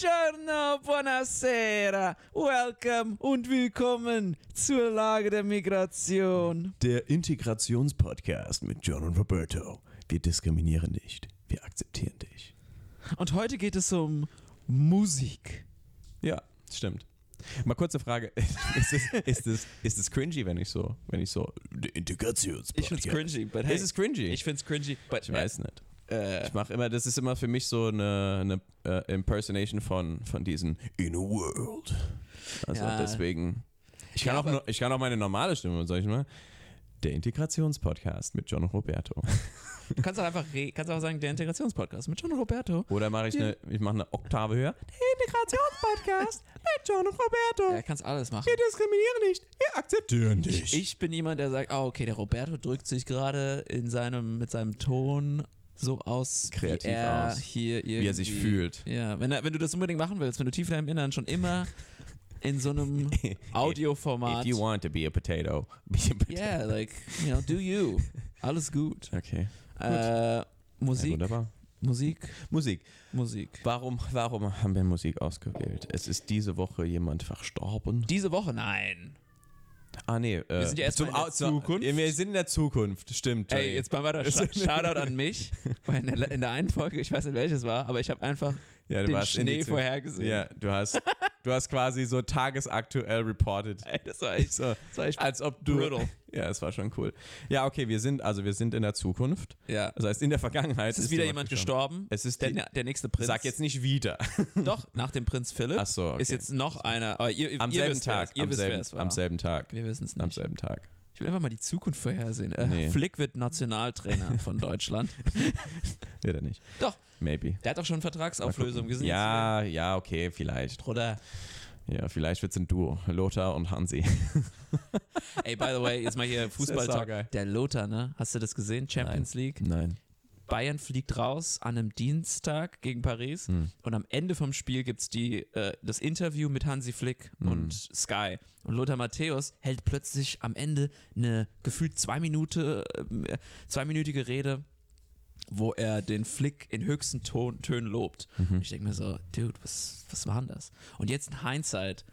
Buongiorno, buonasera, welcome und willkommen zur Lage der Migration. Der Integrationspodcast mit John und Roberto. Wir diskriminieren nicht, wir akzeptieren dich. Und heute geht es um Musik. Ja, stimmt. Mal kurze Frage: Ist es, ist es, ist es cringy, wenn ich so, wenn ich so der Integrationspodcast? Ich find's cringy, but hey, Ist es cringy? Ich find's cringy, but Ich weiß nicht. Äh, Ich mache immer, das ist immer für mich so eine, eine äh, Impersonation von, von diesen In a World. Also Ja. deswegen. Ich kann, Ja, auch, ich kann auch meine normale Stimme, sag ich mal. Der Integrationspodcast mit John und Roberto. du kannst auch einfach kannst auch sagen, der Integrationspodcast mit John und Roberto. Oder mache ich eine, ich mache eine Oktave höher. Der Integrationspodcast mit John und Roberto. Er kannst alles machen. Wir diskriminieren nicht, wir akzeptieren dich. Ich bin jemand, der sagt, ah, okay, der Roberto drückt sich gerade in seinem, mit seinem Ton so aus, Kreativ wie er aus. hier irgendwie, Wie er sich fühlt. Ja, wenn, er, wenn du das unbedingt machen willst, wenn du tief in deinem Innern schon immer in so einem Audioformat. If you want to be a potato, be a potato. Yeah, like, you know, do you. Alles gut. Okay. Äh, Ja, Musik, wunderbar. Musik, Musik. Musik. Warum, warum haben wir Musik ausgewählt? Es ist diese Woche jemand verstorben. Diese Woche, nein. Ah, nee. Äh, wir sind ja erst mal in der Zukunft. Wir sind in der Zukunft, stimmt. Ey, jetzt mal weiter. Sh Shoutout an mich. Weil in der, in der einen Folge, ich weiß nicht welches war, aber ich habe einfach ja, du den Schnee vorhergesehen. Ja, du hast, du hast quasi so tagesaktuell reported. Ey, das war echt, So, das war echt als ob du. brutal. Ja, es war schon cool. Ja, okay, wir sind, also wir sind in der Zukunft. Ja. Das heißt, in der Vergangenheit Es ist wieder jemand gestorben. Es ist der, der nächste Prinz. Sag jetzt nicht wieder. Doch, nach dem Prinz Philipp Ach so, okay. ist jetzt noch einer. Aber ihr, Am ihr selben Tag. Ihr am, wisst, selben, am selben Tag. Wir wissen es Am nicht. selben Tag. Ich will einfach mal die Zukunft vorhersehen. Äh, Nee. Flick wird Nationaltrainer von Deutschland. Wird er nicht. Doch, Maybe. der hat doch schon Vertragsauflösung. Sind Ja, ja, okay, vielleicht. oder? Ja, vielleicht wird es ein Duo. Lothar und Hansi. Ey, by the way, jetzt mal hier Fußball saugeil. Der Lothar, ne? Hast du das gesehen? Champions League. Nein. Bayern fliegt raus an einem Dienstag gegen Paris Hm. und am Ende vom Spiel gibt es äh, das Interview mit Hansi Flick Hm. und Sky. Und Lothar Matthäus hält plötzlich am Ende eine gefühlt zwei Minute, äh, zweiminütige Rede, wo er den Flick in höchsten Ton, Tönen lobt. Mhm. Und ich denke mir so, Dude, was, was war denn das? Und jetzt in Hindsight,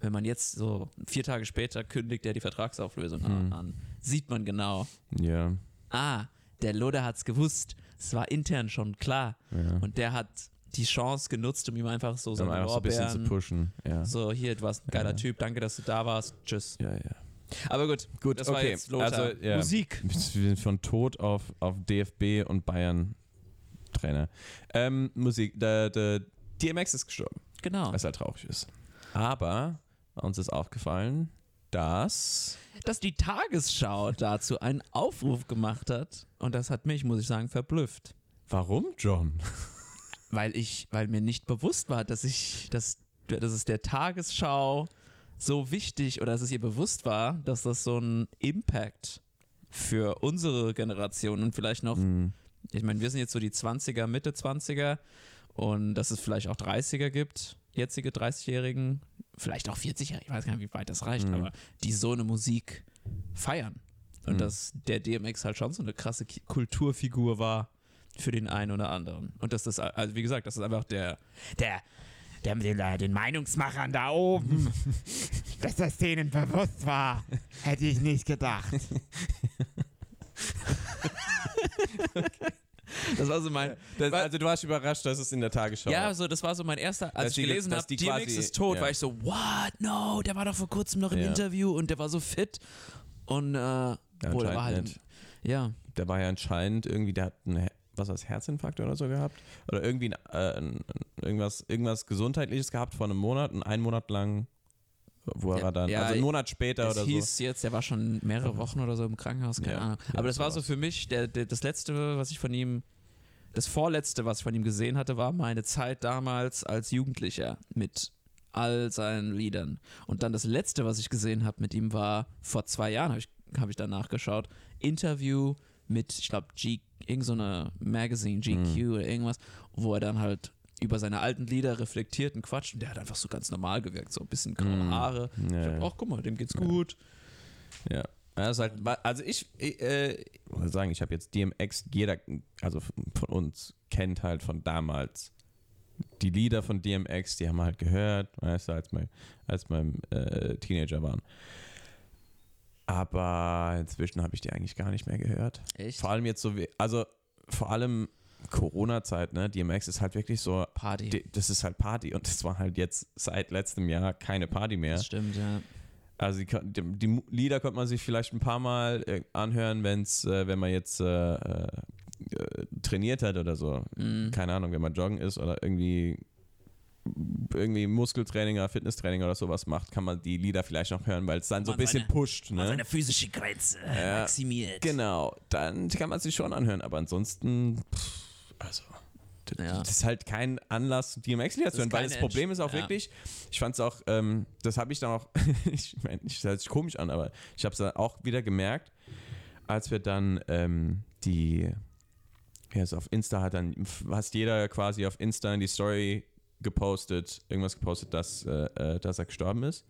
wenn man jetzt so vier Tage später kündigt er die Vertragsauflösung Mhm. an, sieht man genau, Ja. ah, der Loder hat's gewusst. Es war intern schon klar. Und der hat die Chance genutzt, um ihm einfach so Um seine einfach so ein bisschen zu pushen. Ja. so hier, du warst ein geiler Typ, danke, dass du da warst, tschüss. Ja, ja. Aber gut, Gut, das war okay. jetzt Lothar. Also, ja. Musik. Wir sind von Tod auf, auf DFB und Bayern Trainer. Ähm, Musik. Der, der DMX ist gestorben, Genau. was halt traurig ist. Aber uns ist aufgefallen, dass. Dass die Tagesschau dazu einen Aufruf gemacht hat und das hat mich, muss ich sagen, verblüfft. Warum, John? Weil ich, weil mir nicht bewusst war, dass ich, dass, dass es der Tagesschau so wichtig oder dass es ihr bewusst war, dass das so einen Impact für unsere Generation und vielleicht noch, ich meine, wir sind jetzt so die 20er, Mitte 20er und dass es vielleicht auch 30er gibt, jetzige 30-Jährigen, vielleicht auch 40er, ich weiß gar nicht, wie weit das reicht, aber die so eine Musik feiern. Und dass der DMX halt schon so eine krasse Kulturfigur war für den einen oder anderen. Und dass das, also wie gesagt, das ist einfach der, der, mit den, den Meinungsmachern da oben, dass das denen bewusst war, hätte ich nicht gedacht. Das war so mein. Das, also, du warst überrascht, dass es in der Tagesschau Ja, war. so das war so mein erster, als Dass ich die- gelesen dass habe, die DMX quasi- ist tot, ja. war ich so, what? No, der war doch vor kurzem noch im Ja. Interview und der war so fit. Und äh, ja, boah, der war halt. Ja, Der war ja anscheinend irgendwie, der hat einen, Her- was war's, Herzinfarkt oder so gehabt. Oder irgendwie ein, äh, irgendwas, irgendwas Gesundheitliches gehabt vor einem Monat und einen Monat lang, wo er Ja, dann, ja, also einen Monat später oder so. hieß jetzt, der war schon mehrere Wochen oder so im Krankenhaus, keine Ja, Ahnung. Aber das war so für mich, der, der, das letzte, was ich von ihm, das vorletzte, was ich von ihm gesehen hatte, war meine Zeit damals als Jugendlicher mit all seinen Liedern. Und dann das letzte, was ich gesehen habe mit ihm, war vor zwei Jahren, habe ich, hab ich da nachgeschaut, Interview mit, ich glaube, G, irgend so eine Magazine, GQ Mhm. oder irgendwas, wo er dann halt über seine alten Lieder reflektiert und quatscht und der hat einfach so ganz normal gewirkt, so ein bisschen graue Haare. Mhm. Ja, ich dachte, ach guck mal, dem geht's gut. Ja. Ist halt, also ich, ich, äh, ich muss sagen, ich habe jetzt DMX, jeder, also von uns kennt halt von damals die Lieder von DMX, die haben wir halt gehört, weißt du, als wir, als wir äh, Teenager waren. Aber inzwischen habe ich die eigentlich gar nicht mehr gehört. Echt? Vor allem jetzt so wie, also vor allem Corona-Zeit, ne? DMX ist halt wirklich so, Party. die- das ist halt Party und das war halt jetzt seit letztem Jahr keine Party mehr. Das stimmt, ja. Also die, die, die Lieder konnte man sich vielleicht ein paar Mal äh, anhören, wenn's, äh, wenn man jetzt äh, äh, trainiert hat oder so. Mhm. Keine Ahnung, wenn man joggen ist oder irgendwie irgendwie Muskeltraining oder Fitnesstraining oder sowas macht, kann man die Lieder vielleicht noch hören, weil es dann so ein bisschen seine- pusht. Ne? physische Grenze Ja. maximiert. Genau, dann kann man sich schon anhören, aber ansonsten, pff, also, Ja. das ist halt kein Anlass, DMX-Lieder zu hören, weil das Problem ist auch ja. wirklich, ich fand es auch, ähm, das habe ich dann auch, ich meine, ich hört sich komisch an, aber ich habe es dann auch wieder gemerkt, als wir dann ähm, die, ja, so auf Insta hat dann fast jeder quasi auf Insta in die Story gepostet, irgendwas gepostet, dass, äh, äh, dass er gestorben ist.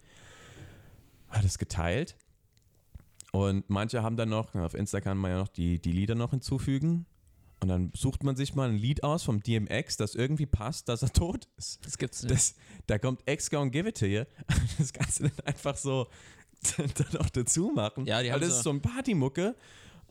Hat es geteilt. Und manche haben dann noch, auf Insta kann man ja noch die, die Lieder noch hinzufügen. Und dann sucht man sich mal ein Lied aus vom DMX, das irgendwie passt, dass er tot ist. Das gibt's nicht. Das, da kommt X Gonna Give It To You. Das kannst du dann einfach so dann auch dazu machen. Ja, die Weil haben das so- ist so ein Partymucke.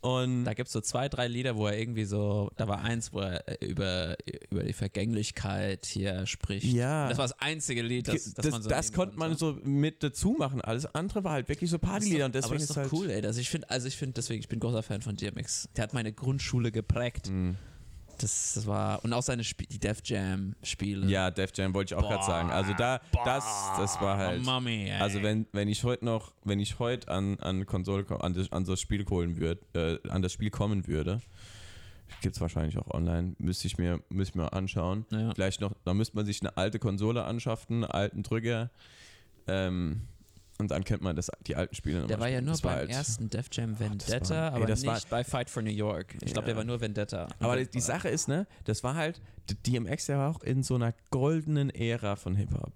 Und Da gibt es so zwei, drei Lieder, wo er irgendwie so, da war eins, wo er äh, über, über die Vergänglichkeit hier spricht. Ja. Das war das einzige Lied, das, das, das, man so das konnte man so mit dazu machen. Alles andere war halt wirklich so Partylieder. Und Das ist doch- deswegen aber das ist doch halt cool, ey. Also ich finde, also ich finde, deswegen, ich bin großer Fan von DMX. Der hat meine Grundschule geprägt. Mhm. Das, das war, und auch seine Spie die Def Jam Spiele. Ja, Def Jam wollte ich auch gerade sagen. Also da, das, das war halt. Mami, ey. Also wenn, wenn ich heute noch, wenn ich heute an, an Konsole ko- an das, an das Spiel holen würde, äh, an das Spiel kommen würde, gibt es wahrscheinlich auch online, müsste ich mir, müsste ich mir anschauen. Ja. Vielleicht noch, da müsste man sich eine alte Konsole anschaffen, einen alten Drücker. Ähm, und dann kennt man das, die alten Spiele Der war ja nur beim halt- ersten Def Jam Vendetta, war- ey, aber nicht war- bei Fight for New York. Ich glaube, Ja. der war nur Vendetta. Aber die, die Sache ist, ne, das war halt, DMX, der war auch in so einer goldenen Ära von Hip-Hop.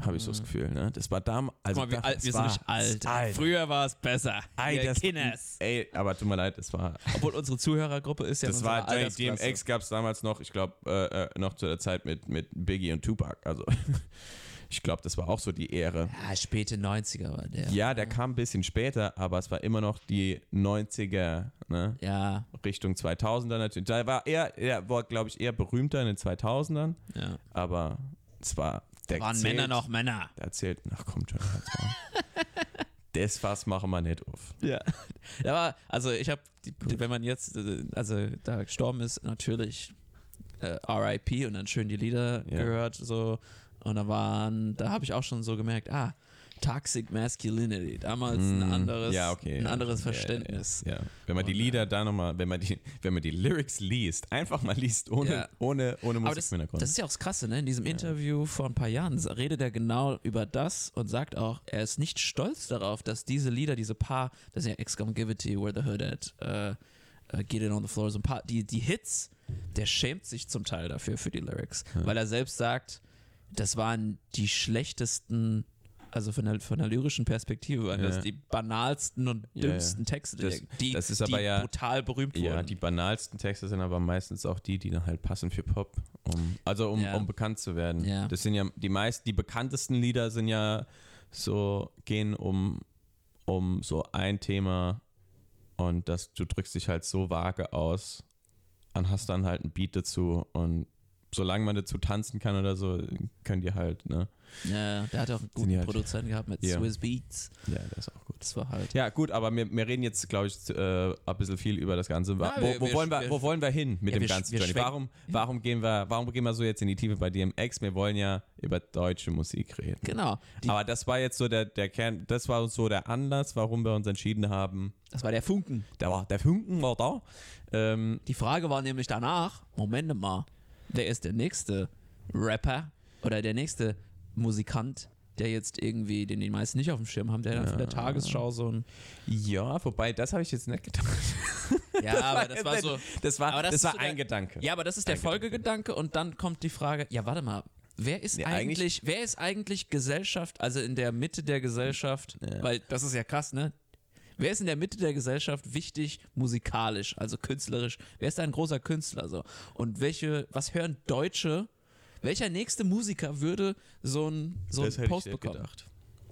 Habe ich so das Gefühl, ne? Das war damals. Also Mhm. Guck mal, wir, das alt, wir sind nicht alt. Alter. Früher war es besser. Ey, das, Kinders. ey, aber tut mir leid, das war Obwohl unsere Zuhörergruppe ist ja Das war. DMX gab es damals noch, ich glaube, äh, äh, noch zu der Zeit mit, mit Biggie und Tupac. Also ich glaube, das war auch so die Ehre. Ja, späte 90er war der. Ja, der kam ein bisschen später, aber es war immer noch die 90er, ne? Ja, Richtung 2000er natürlich. Da war er, er war, glaube ich, eher berühmter in den 2000ern, ja. aber es war, der Waren zählt, Männer noch Männer. Der erzählt, ach komm schon, das Fass machen wir nicht auf. Ja. Aber, also ich habe, wenn man jetzt, äh, also da gestorben ist, natürlich äh, RIP und dann schön die Lieder Ja. gehört, so. Und da waren, da habe ich auch schon so gemerkt, ah, Toxic Masculinity, damals ein Mm, anderes, ja, okay, ein anderes Ja, Verständnis. Ja, wenn man die Lieder da nochmal, wenn man die, wenn man die Lyrics liest, einfach mal liest, ohne, ohne, ohne Musik das, Hintergrund. das ist ja auch das Krasse, ne? In diesem Interview vor ein paar Jahren redet er genau über das und sagt auch, er ist nicht stolz darauf, dass diese Lieder, diese paar, das ist ja You, Where the Hood At, äh, äh, Get It On The Floor, so ein paar, die, die Hits, der schämt sich zum Teil dafür, für die Lyrics, weil er selbst sagt, das waren die schlechtesten, also von der, von der lyrischen Perspektive, waren Ja. das die banalsten und Ja, ja. dümmsten Texte, Das- die, das ist die aber ja- brutal berühmt ja, wurden. die banalsten Texte sind aber meistens auch die, die dann halt passen für Pop, um, also um, Ja. um bekannt zu werden. Ja. Das sind ja die meisten, die bekanntesten Lieder sind ja so, gehen um, um so ein Thema und das, du drückst dich halt so vage aus und hast dann halt ein Beat dazu und solange man dazu tanzen kann oder so, könnt ihr halt, ne? ja, der hat auch einen die guten halt- Produzenten gehabt mit Ja. Swiss Beats. Ja, das ist auch gut. Das war halt. Ja, gut, aber wir, wir reden jetzt, glaube ich, äh, ein bisschen viel über das Ganze. Ja, wo, wir- wo, wir- wollen wir, wo wollen wir hin mit Ja, dem ganzen schwenken- Warum, warum, gehen wir, warum gehen wir so jetzt in die Tiefe bei DMX? Wir wollen ja über deutsche Musik reden. Genau. Die, aber das war jetzt so der, der Kern, das war so der Anlass, warum wir uns entschieden haben. das war der Funken. Da war, der Funken war da. Ähm, Die Frage war nämlich danach: Moment mal, wer ist der nächste Rapper oder der nächste Musikant, der jetzt irgendwie, den die meisten nicht auf dem Schirm haben, der dann von der Tagesschau so ein. ja, wobei, das habe ich jetzt nicht gedacht. Ja, aber das war so. Das war, Aber das das war so der- ein Gedanke. Ja, aber das ist der Folgegedanke und dann kommt die Frage: Ja, warte mal. Wer ist Nee, eigentlich, wer ist eigentlich Gesellschaft, also in der Mitte der Gesellschaft, Ja. weil das ist ja krass, ne? Wer ist in der Mitte der Gesellschaft wichtig musikalisch, also künstlerisch? Wer ist da ein großer Künstler so? Und welche, was hören Deutsche, welcher nächste Musiker würde so ein, so das ein hätte Post ich bekommen? gedacht.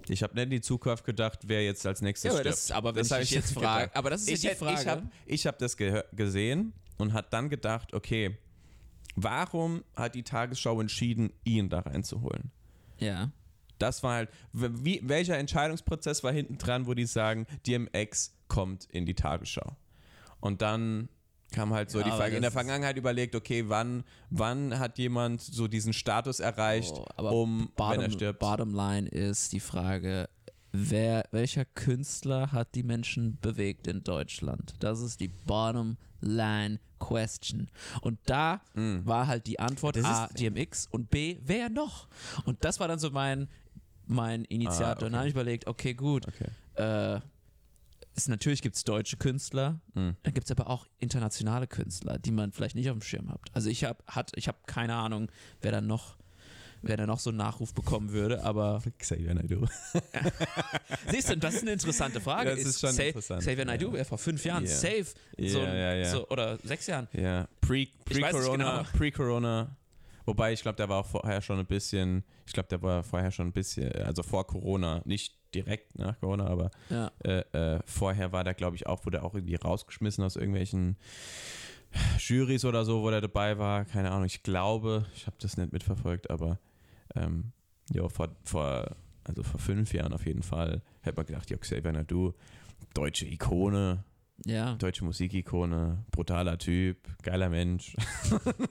Ich habe nicht in die Zukunft gedacht, wer jetzt als nächstes Ja, aber, das, aber wenn Das ich ich jetzt frage, aber das ist ich ja die Frage. Ich habe ich hab das gesehen und hat dann gedacht, okay, warum hat die Tagesschau entschieden, ihn da reinzuholen? ja. Das war halt, wie, welcher Entscheidungsprozess war hinten dran, wo die sagen, DMX kommt in die Tagesschau? Und dann kam halt so Ja, die Frage, in der Vergangenheit überlegt, okay, wann, wann hat jemand so diesen Status erreicht, Oh, aber um, wenn er Bottom, stirbt? bottom line ist die Frage, wer, welcher Künstler hat die Menschen bewegt in Deutschland? Das ist die bottom line question. Und da war halt die Antwort Das A, DMX und B, wer noch? Und das war dann so mein, mein Initiator. Ah, Und dann okay. habe ich überlegt, okay, gut, Okay. äh, es, natürlich gibt es deutsche Künstler, Mhm. dann gibt es aber auch internationale Künstler, die man vielleicht nicht auf dem Schirm hat. Also ich habe ich hab keine Ahnung, wer dann noch wer da noch so einen Nachruf bekommen würde, aber Xavier Naidoo. siehst du, das ist eine interessante Frage. Das ist schon Sa- interessant, Xavier Naidoo ja. wäre vor fünf Jahren Ja. safe, Ja, so, ja. So, oder sechs Jahren. Ja, pre- pre-Corona, genau. pre-Corona. Wobei ich glaube, der war auch vorher schon ein bisschen, ich glaube, der war vorher schon ein bisschen, also vor Corona, nicht direkt nach Corona, aber Ja. äh, äh, vorher war der, glaube ich, auch, wurde auch irgendwie rausgeschmissen aus irgendwelchen Jurys oder so, wo der dabei war. Keine Ahnung, ich glaube, ich habe das nicht mitverfolgt, aber ähm, ja, vor, vor, also vor fünf Jahren auf jeden Fall hätte man gedacht, ja, Xavier Nadu, deutsche Ikone, ja. deutsche Musikikone, brutaler Typ, geiler Mensch.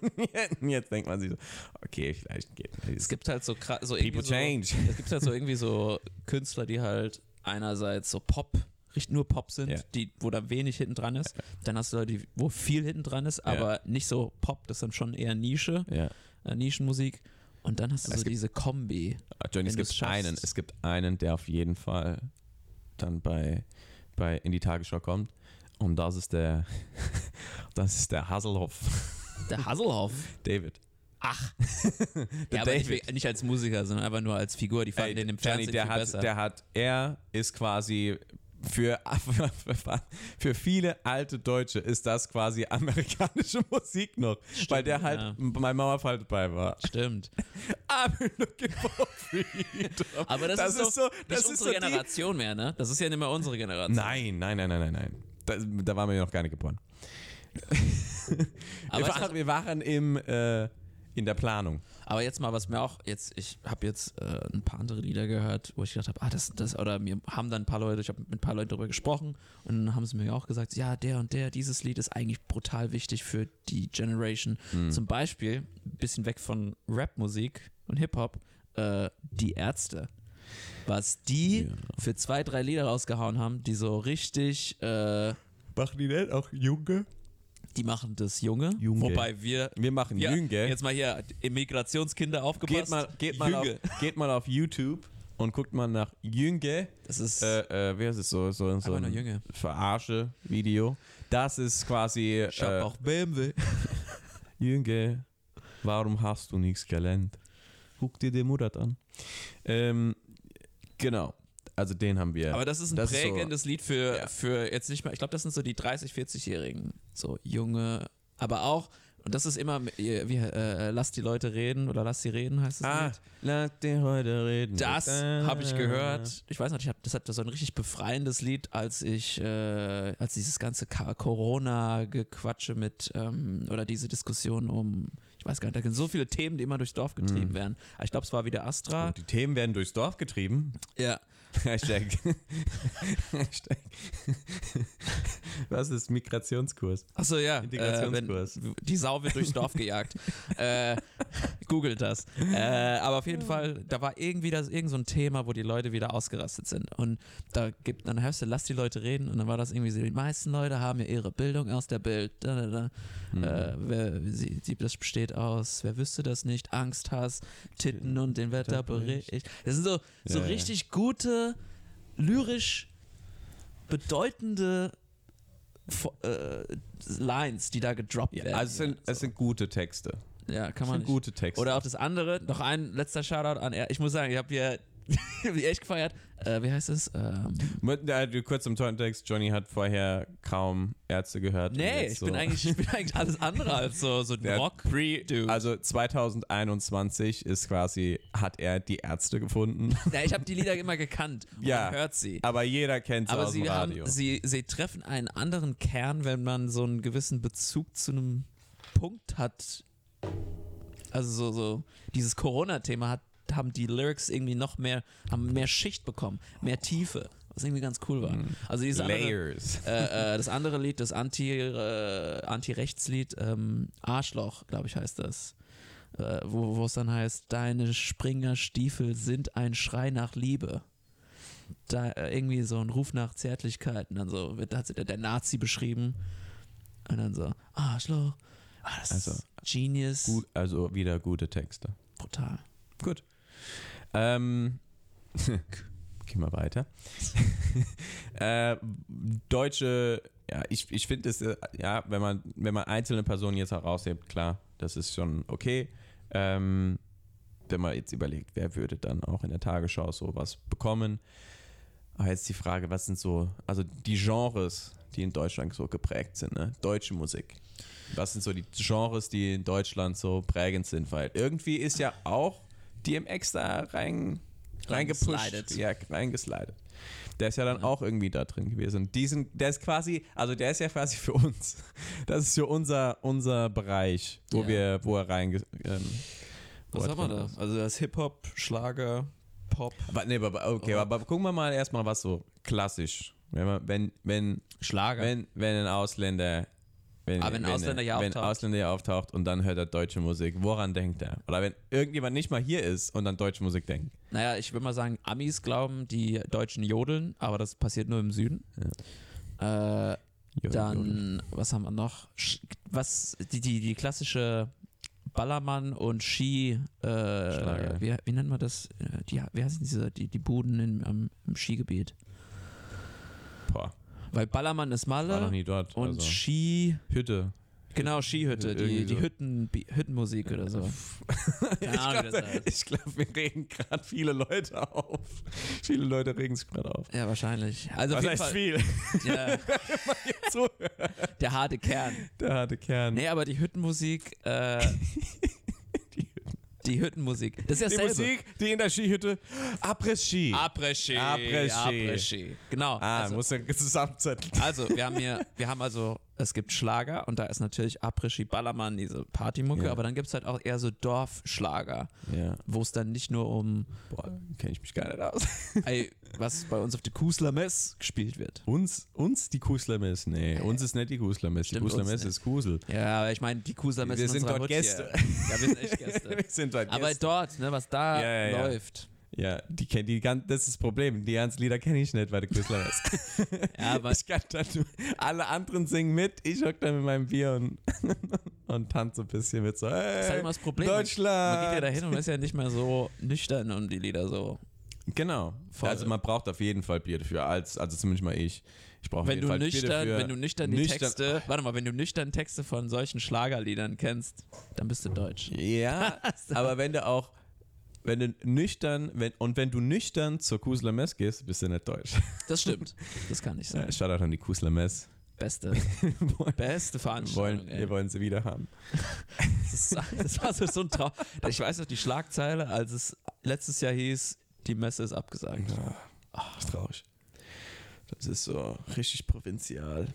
Jetzt denkt man sich so, okay, vielleicht geht Es gibt halt so, so People so, change. es gibt halt so irgendwie so Künstler, die halt einerseits so Pop, richtig nur Pop sind, Ja. die, wo da wenig hinten dran ist. Dann hast du Leute, die- wo viel hinten dran ist, aber nicht so Pop, das ist dann schon eher Nische, Ja. äh, Nischenmusik. Und dann hast du Es so gibt- diese Kombi. Johnny, es gibt einen, es gibt einen, der auf jeden Fall dann bei, bei in die Tagesschau kommt. Und das ist der, das ist der Hasselhoff, Der Hasselhoff. David. Ach. Der ja, aber nicht, David. nicht als Musiker, sondern einfach nur als Figur. Die fanden Ey, den im Johnny, Fernsehen der viel hat, besser. der hat, er ist quasi für, für, für viele alte Deutsche ist das quasi amerikanische Musik noch, weil der halt ja. bei Mauerfall dabei war. Stimmt. I'm looking for freedom. Aber das, ist, so, so, das ist unsere so Generation mehr, ne? Das ist ja nicht mehr unsere Generation. Nein, nein, nein, nein, nein, nein. Da, da waren wir noch gar nicht geboren. Wir, waren, wir waren im, äh, in der Planung. aber jetzt mal, was mir auch, jetzt, ich habe jetzt äh, ein paar andere Lieder gehört, wo ich gedacht habe, ah, das, das, oder mir haben dann ein paar Leute, ich habe mit ein paar Leuten darüber gesprochen und dann haben sie mir auch gesagt, ja, der und der, dieses Lied ist eigentlich brutal wichtig für die Generation. Hm. Zum Beispiel, ein bisschen weg von Rapmusik und Hip-Hop, äh, die Ärzte. Was die Ja. für zwei, drei Lieder rausgehauen haben, die so richtig, äh, Machen die denn auch Junge? die machen das Junge, Junge. wobei wir Wir machen Ja, Jünge. Jetzt mal hier, Immigrationskinder aufgepasst. Geht mal, geht, mal auf, geht mal auf YouTube und guckt mal nach Jünge. Das ist Äh, äh, wie heißt es so? So, so ein Jünge. Verarsche-Video. Das ist quasi Ich hab äh, auch BMW. Jünge, warum hast du nichts gelernt? Guck dir den Murat an. Ähm, genau. Also den haben wir. Aber das ist ein Das ist so- prägendes Lied für, Ja. für jetzt nicht mal, ich glaube, das sind so die 30-, 40-Jährigen. So junge, aber auch, und das ist immer, wie, äh, lass die Leute reden oder lass sie reden, heißt es. ah, Lied. lass den heute reden. Das habe ich gehört. Ich weiß nicht, ich hab, das hat so ein richtig befreiendes Lied, als ich, äh, als dieses ganze Corona-Gequatsche mit, ähm, oder diese Diskussion um, ich weiß gar nicht, da sind so viele Themen, die immer durchs Dorf getrieben Mhm. werden. Aber ich glaube, es war wieder Astra. Und die Themen werden durchs Dorf getrieben. Ja. Hashtag. Hashtag. Was ist Migrationskurs? Achso, ja. Integrationskurs. Äh, die Sau wird durchs Dorf gejagt. äh, googelt das. Äh, aber auf jeden Fall, da war irgendwie das, irgend so ein Thema, wo die Leute wieder ausgerastet sind. Und da gibt, dann hörst du, lass die Leute reden. Und dann war das irgendwie so, die meisten Leute haben ja ihre Bildung aus der Bild. Da, da, da. Mhm. Äh, wer, sie, sie, das besteht aus, wer wüsste das nicht? Angst, Hass, Titten und den Wetterbericht. Das sind so, so Ja, ja. richtig lyrisch bedeutende äh, Lines, die da gedroppt Ja, werden. also es sind, es sind gute Texte. ja, kann man nicht. gute Texte. Oder auch das andere, noch ein letzter Shoutout an er. Ich muss sagen, ich habe hier hab ich echt gefeiert. Äh, wie heißt es? Ähm, Mit- du- Kurz im Kontext, Johnny hat vorher kaum Ärzte gehört. nee, ich so- bin, eigentlich, ich bin eigentlich alles andere als so, so ein Der- Rock-Pre-Dude. Also 2021 ist quasi, hat er die Ärzte gefunden. ja, ich habe die Lieder immer gekannt. Und Ja. Man hört sie. Aber jeder kennt sie Aber aus dem sie, Radio. haben, sie, sie treffen einen anderen Kern, wenn man so einen gewissen Bezug zu einem Punkt hat. Also so, so dieses Corona-Thema hat, haben die Lyrics irgendwie noch mehr, haben mehr Schicht bekommen, mehr Tiefe, was irgendwie ganz cool war. Also dieses andere, Layers. äh, äh, das andere Lied, das Anti, äh, Anti-Rechts-Lied, ähm, Arschloch, glaube ich, heißt das. Äh, wo es dann heißt, deine Springerstiefel sind ein Schrei nach Liebe. Da äh, irgendwie so ein Ruf nach Zärtlichkeit. Und dann so wird da hat der, der Nazi beschrieben. Und dann so, Arschloch. Ah, Also, Genius. Gut, also wieder gute Texte. Brutal. Gut. Ähm, gehen wir weiter. äh, deutsche, ja, ich, ich finde es, äh, ja, wenn man, wenn man einzelne Personen jetzt heraushebt, klar, das ist schon okay. Ähm, wenn man jetzt überlegt, wer würde dann auch in der Tagesschau sowas bekommen. Aber jetzt die Frage, was sind so, also die Genres, die in Deutschland so geprägt sind, ne? Deutsche Musik. Was sind so die Genres, die in Deutschland so prägend sind? Weil irgendwie ist ja auch DMX da rein, reingepusht. Ja, reingeslidet. Der ist ja dann auch irgendwie da drin gewesen. Diesen, der ist quasi, also der ist ja quasi für uns. Das ist für unser, unser Bereich, wo Ja. wir, wo er reinge, ähm, wo Was haben wir da? ist. Also das Hip-Hop, Schlager, Pop. Aber, nee, aber, okay, aber gucken wir mal erstmal, was so klassisch. Wenn, man, wenn, wenn, Schlager. wenn, wenn ein Ausländer. Wenn, Ah, wenn ein Ausländer hier wenn auftaucht. ein Ausländer hier auftaucht und dann hört er deutsche Musik, woran denkt er? Oder wenn irgendjemand nicht mal hier ist und dann deutsche Musik denkt. Naja, ich würde mal sagen, Amis glauben, die Deutschen jodeln, aber das passiert nur im Süden. Äh, Jo, dann, was haben wir noch? Was, die, die, die klassische Ballermann und Ski, äh, wie, wie nennt man das? Äh, Die, wie heißen diese, die, die Buden in, im Skigebiet? Boah, Weil Ballermann ist war noch Malle nie dort. und also. Ski, Hütte. genau, Skihütte, die, die so. Hütten, Hüttenmusik oder so. Ich glaube, wir regen gerade viele Leute auf. Viele Leute regen sich gerade auf. Ja, wahrscheinlich. Also Was jeden heißt Fall, viel? ja, der harte Kern. der harte Kern. Nee, aber die Hüttenmusik, äh, die Hüttenmusik, das ist ja die dasselbe. Musik, die in der Skihütte. Après-Ski. Après-Ski. Après-Ski. Après-Ski. Genau. Ah, also, muss ja zusammenzetteln. also, wir haben hier, wir haben also, es gibt Schlager und da ist natürlich Après-Ski, Ballermann, diese Partymucke, Ja. aber dann gibt es halt auch eher so Dorfschlager, Ja. wo es dann nicht nur um, Boah, kenne ich mich gar nicht aus. ey, was bei uns auf der Kusler Mess gespielt wird. Uns, uns die Kuslermess? Nee, uns ist nicht die Kuslermess. Die Stimmt, uns Kuslermess nicht. ist Kusel. Ja, aber ich meine, die Kusler Mess Wir in sind dort Hut Gäste. Hier. Ja, wir sind echt Gäste. Wir sind dort aber Gäste. dort, ne, was da ja. läuft. Ja, die kennt die ganz, das ist das Problem. Die ganzen Lieder kenne ich nicht bei der Kuslermess. Ja, aber ich kann dann nur, alle anderen singen mit, ich hock dann mit meinem Bier und, und tanze ein bisschen mit so, das ist halt hey, immer das Problem. Deutschland. Man geht ja dahin und ist ja nicht mehr so nüchtern und die Lieder so. Genau. Voll. Also man braucht auf jeden Fall Bier dafür, als, also zumindest mal ich. Ich brauche auf Wenn jeden du Fall Bier nüchtern, dafür. wenn du nüchtern die Nüchtern- Texte, warte mal, wenn du nüchtern Texte von solchen Schlagerliedern kennst, dann bist du deutsch. Ja, aber wenn du auch, wenn du nüchtern, wenn, und wenn du nüchtern zur Kusler Mess gehst, bist du nicht deutsch. Das stimmt. Das kann ich sagen. Ja, Shoutout an die Kusler Mess. Beste, beste Veranstaltung. wollen, wir wollen sie wieder haben. Das, war so, so ein Traum. Ich weiß noch die Schlagzeile, als es letztes Jahr hieß, die Messe ist abgesagt. Ach, das ist traurig. Das ist so richtig provinzial.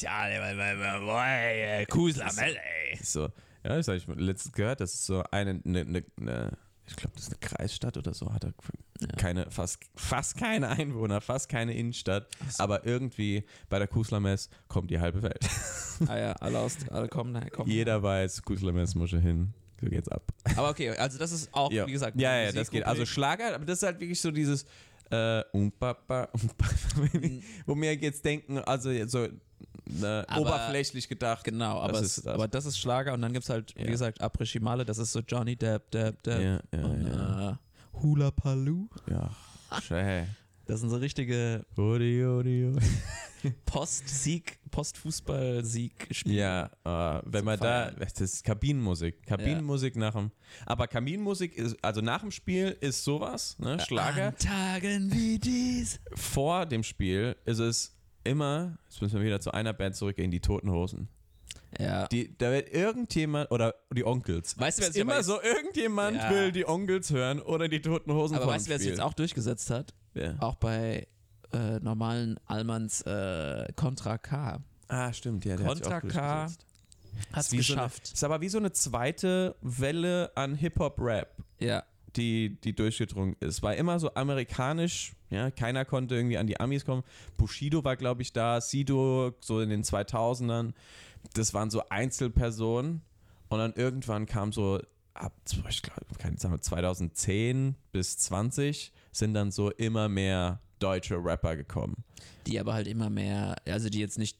Ja, äh, Kusamel, ey. so, ja, das habe ich letztens gehört, das ist so eine, eine, eine, eine ich glaube, das ist eine Kreisstadt oder so, hat er keine, fast, fast keine Einwohner, fast keine Innenstadt, aber irgendwie bei der Kuslermess kommt die halbe Welt. Ah ja, alle, aus, alle kommen, da- kommen. Jeder weiß, Kuslermess muss hin. So geht's ab. Aber okay, also das ist auch, Ja, wie gesagt, ja, ja, Musik- das geht. Also Schlager, aber das ist halt wirklich so dieses äh, umpapa, umpapa, wo mir jetzt denken, also so äh, Aber- oberflächlich gedacht. Genau, aber, Das es, ist das. aber das ist Schlager und dann gibt es halt, wie Ja. gesagt, Après Chimale, das ist so Johnny Depp, Depp, Depp. Ja, ja, und, ja. Äh, Hula Paloo. Ja, schön. Das sind so richtige, Odi, odi, odi. Post-Sieg, Post-Fußball-Sieg-Spiel. Ja, äh, wenn man da, Feiern. das ist Kabinenmusik. Kabinenmusik nach dem, aber Kabinenmusik ist, also nach dem Spiel ist sowas, ne, Schlager. An Tagen wie dies. Vor dem Spiel ist es immer, jetzt müssen wir wieder zu einer Band zurückgehen, die Toten Hosen. Ja. Die, da wird irgendjemand, oder die Onkels. Weißt du, wer immer jetzt- so, irgendjemand Ja. will die Onkels hören oder die Toten Hosen Aber weißt du, wer Spiel. jetzt auch durchgesetzt hat? Ja. Auch bei äh, normalen Allmanns äh, Contra K. Ah, stimmt, ja, der hat Contra K durchgesetzt. Hat's Wie so eine, geschafft. ist aber wie so eine zweite Welle an Hip-Hop-Rap. ja. Die, die durchgedrungen ist. War immer so amerikanisch, ja, keiner konnte irgendwie an die Amis kommen. Bushido war, glaube ich, da, Sido so in den 2000ern. Das waren so Einzelpersonen. Und dann irgendwann kam so ab, ich glaube, keine Ahnung, 2010 bis 20 sind dann so immer mehr deutsche Rapper gekommen. Die aber halt immer mehr, also die jetzt nicht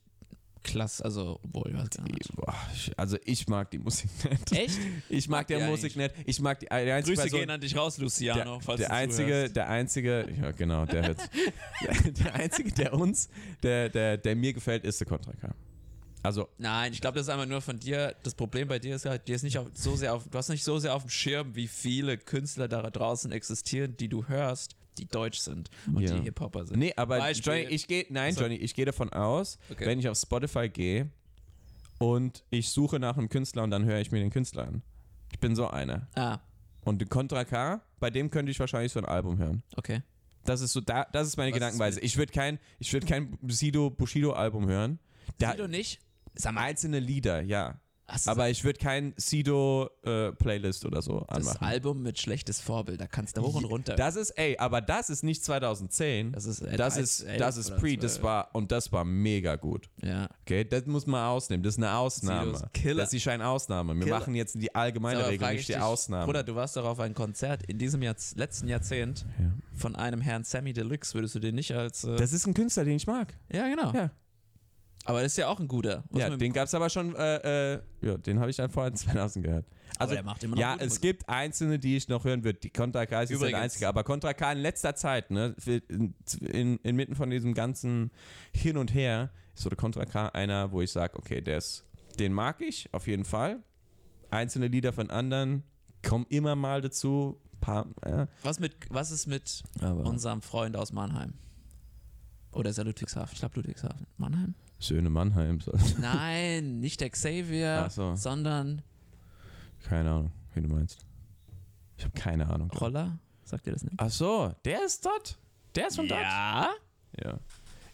klasse, also, obwohl, ich weiß gar nicht. Boah, also ich mag die Musik nicht. Echt? Ich mag Mag der die Musik nicht. Ich mag die, die einzige Grüße Person, gehen an dich raus, Luciano, der, falls der du einzige, zuhörst. der einzige, ja genau, der hört, der, der einzige, der uns, der, der, der mir gefällt, ist der Contra K. Also Nein, ich glaube, das ist einfach nur von dir. Das Problem bei dir ist halt, dir ist nicht auf, so sehr auf, du hast nicht so sehr auf dem Schirm, wie viele Künstler da draußen existieren, die du hörst, die deutsch sind und Ja. die Hip-Hopper sind. nee, aber Beispiel- Johnny, ich gehe, nein. Johnny, ich gehe davon aus, Okay. wenn ich auf Spotify gehe und ich suche nach einem Künstler und dann höre ich mir den Künstler an. Ich bin so einer. Ah, Und Contra K, bei dem könnte ich wahrscheinlich so ein Album hören. okay. Das ist so, da, das ist meine Was ist Gedankenweise. mit- Ich würde kein, ich würde kein Sido Bushido Album hören. Da, Sido nicht? Sag mal, einzelne Lieder, ja. Hast Aber ich würde kein Sido äh, oder so das anmachen. Album mit schlechtes Vorbild, da kannst du hoch und runter. Das ist, ey, aber das ist nicht 2010. Das ist, äh, das 13, ist, 11 das ist pre, das 12. war, und das war mega gut. ja. Okay, das muss man ausnehmen. Das ist eine Ausnahme. Sido ist Killer. Das ist eine Ausnahme. Wir Killer. machen jetzt die allgemeine Regel, nicht ich die dich, Ausnahme. Bruder, du warst doch auf ein Konzert in diesem Jahrzeh letzten Jahrzehnt Ja. von einem Herrn Sammy Deluxe. Würdest du den nicht als. Äh, Das ist ein Künstler, den ich mag. ja, genau. Ja, Aber das ist ja auch ein guter. Muss ja den gab es aber schon, äh, äh, ja, den habe ich dann vorher in 2000 gehört. Also, der macht immer noch ja, es Musik. gibt einzelne, die ich noch hören würde. Die Contra K ist jetzt der Übrigens- einzige, aber Contra K in letzter Zeit, ne, in, in, inmitten von diesem ganzen Hin und Her, ist so der Contra K einer, wo ich sage, okay, der ist, den mag ich auf jeden Fall. Einzelne Lieder von anderen kommen immer mal dazu. Paar, ja, was, mit, was ist mit aber unserem Freund aus Mannheim? Oder ist er Ludwigshafen? Ich glaube Ludwigshafen. Mannheim? Söhne Mannheim, so. Nein, nicht der Xavier, so. sondern keine Ahnung, wie du meinst. Ich habe keine Ahnung. Roller. Sagt ihr das nicht? Ach so, der ist dort. Der ist von dort. Ja. Ja.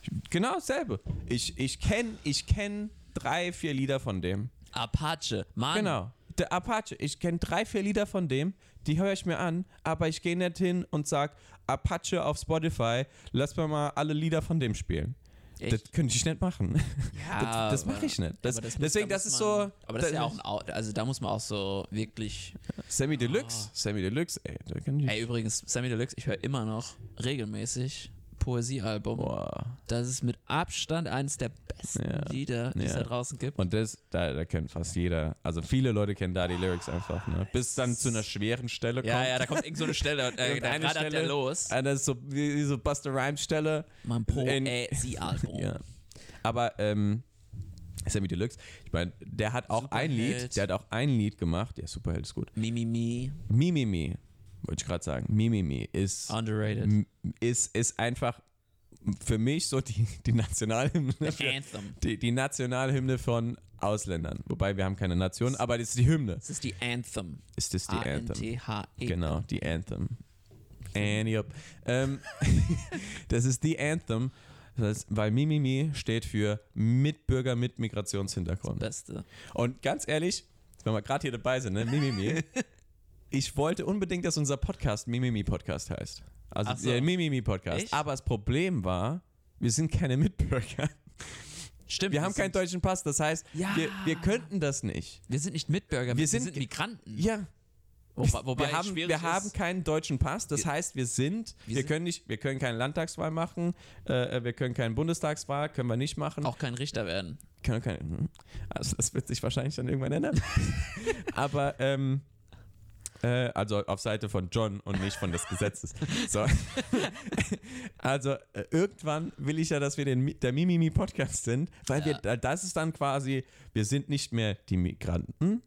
Ich, genau dasselbe. Ich, ich kenne ich kenn drei, vier Lieder von dem. Apache. Mann. Genau. Der Apache. Ich kenne drei, vier Lieder von dem. Die höre ich mir an, aber ich gehe nicht hin und sag Apache auf Spotify, lass mir mal alle Lieder von dem spielen. Echt? Das könnte ich nicht machen. Ja, das das mache ich nicht. Das, das deswegen, da das ist man- so. Aber das ist ja auch ein, also da muss man auch so wirklich. Sammy Deluxe. Sammy Deluxe, ey. Da kann ich, Ey, übrigens, Sammy Deluxe, ich höre immer noch regelmäßig Poesiealbum. boah. Das ist mit Abstand eines der besten Ja. Lieder, die es Ja. da draußen gibt. Und das, da, da kennt fast jeder, also viele Leute kennen da die Lyrics einfach, ne? Bis dann zu einer schweren Stelle kommt. Ja, ja, da kommt irgend so eine Stelle, äh, da rattert der Stelle. los. Ah, Das ist so wie, so Buster Rhymes Stelle. Mein In- Poesiealbum. Ja. Aber ähm, Sammy Deluxe, ich meine, der hat auch ein Superheld. Lied, der hat auch ein Lied gemacht. Ja, Superheld ist gut. Mi, mi, mi. Mimimi, wollte ich gerade sagen. Mimimi ist, Underrated. ist, ist einfach für mich so die, die Nationalhymne. The Anthem. Die, die Nationalhymne von Ausländern. Wobei wir haben keine Nation, aber das ist die Hymne. Das ist die Anthem. Ist das die Anthem? A-N-T-H-E. Genau, die Anthem. And yep. Ähm, das ist die Anthem, das heißt, weil Mimimi steht für Mitbürger mit Migrationshintergrund. Beste. Und ganz ehrlich, wenn wir gerade hier dabei sind, ne, Mimimi, ich wollte unbedingt, dass unser Podcast Mimimi Podcast heißt. Also Ach so. der Mimimi Podcast. Echt? Aber das Problem war, wir sind keine Mitbürger. Stimmt. Wir haben keinen deutschen Pass, das heißt, Ja. wir, wir könnten das nicht. Wir sind nicht Mitbürger, wir, Wir sind, sind- Migranten. Ja, Wobei, wobei wir haben, wir haben keinen deutschen Pass, das heißt, wir sind, wir wir, sind- können nicht, wir können keine Landtagswahl machen, äh, wir können keine Bundestagswahl, können wir nicht machen. auch kein Richter werden. Können keine, hm. also das wird sich wahrscheinlich dann irgendwann ändern. Aber ähm, Äh, also auf Seite von John und nicht von des Gesetzes. So. also äh, irgendwann will ich ja, dass wir den, der Mimimi Podcast sind, weil wir, da- das ist dann quasi, wir sind nicht mehr die Migranten,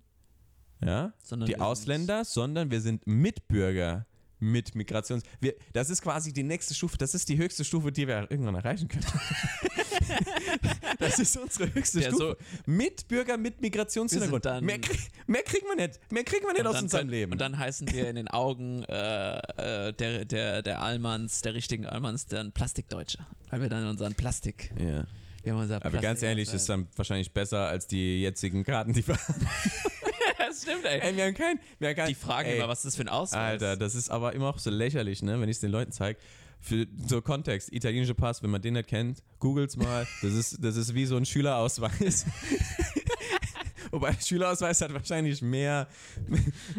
ja, Sondern die wir Ausländer, sondern wir sind Mitbürger mit Migrations. Wir, das ist quasi die nächste Stufe, das ist die höchste Stufe, die wir irgendwann erreichen können. das ist unsere höchste Der Stufe. Mitbürger mit Wir sind Migrationshintergrund. dann- Mehr, mehr kriegen wir nicht. Mehr kriegen wir nicht aus unserem Leben. Und dann heißen wir in den Augen äh, äh, der, der, der Allmanns, der richtigen Allmanns, dann Plastikdeutsche. Weil wir dann unseren Plastik. ja. Wir haben unser Aber Plastik ganz ehrlich, ist dann wahrscheinlich besser als die jetzigen Karten, die wir haben. das stimmt, ey. Ey, wir haben kein, wir haben kein, Die fragen ey, immer, was ist das für ein Ausweis? Alter, das ist aber immer auch so lächerlich, ne, wenn ich es den Leuten zeige. Für so Kontext, italienischer Pass, wenn man den nicht kennt, googelt's mal. Das ist, das ist wie so ein Schülerausweis. Wobei Schülerausweis hat wahrscheinlich mehr,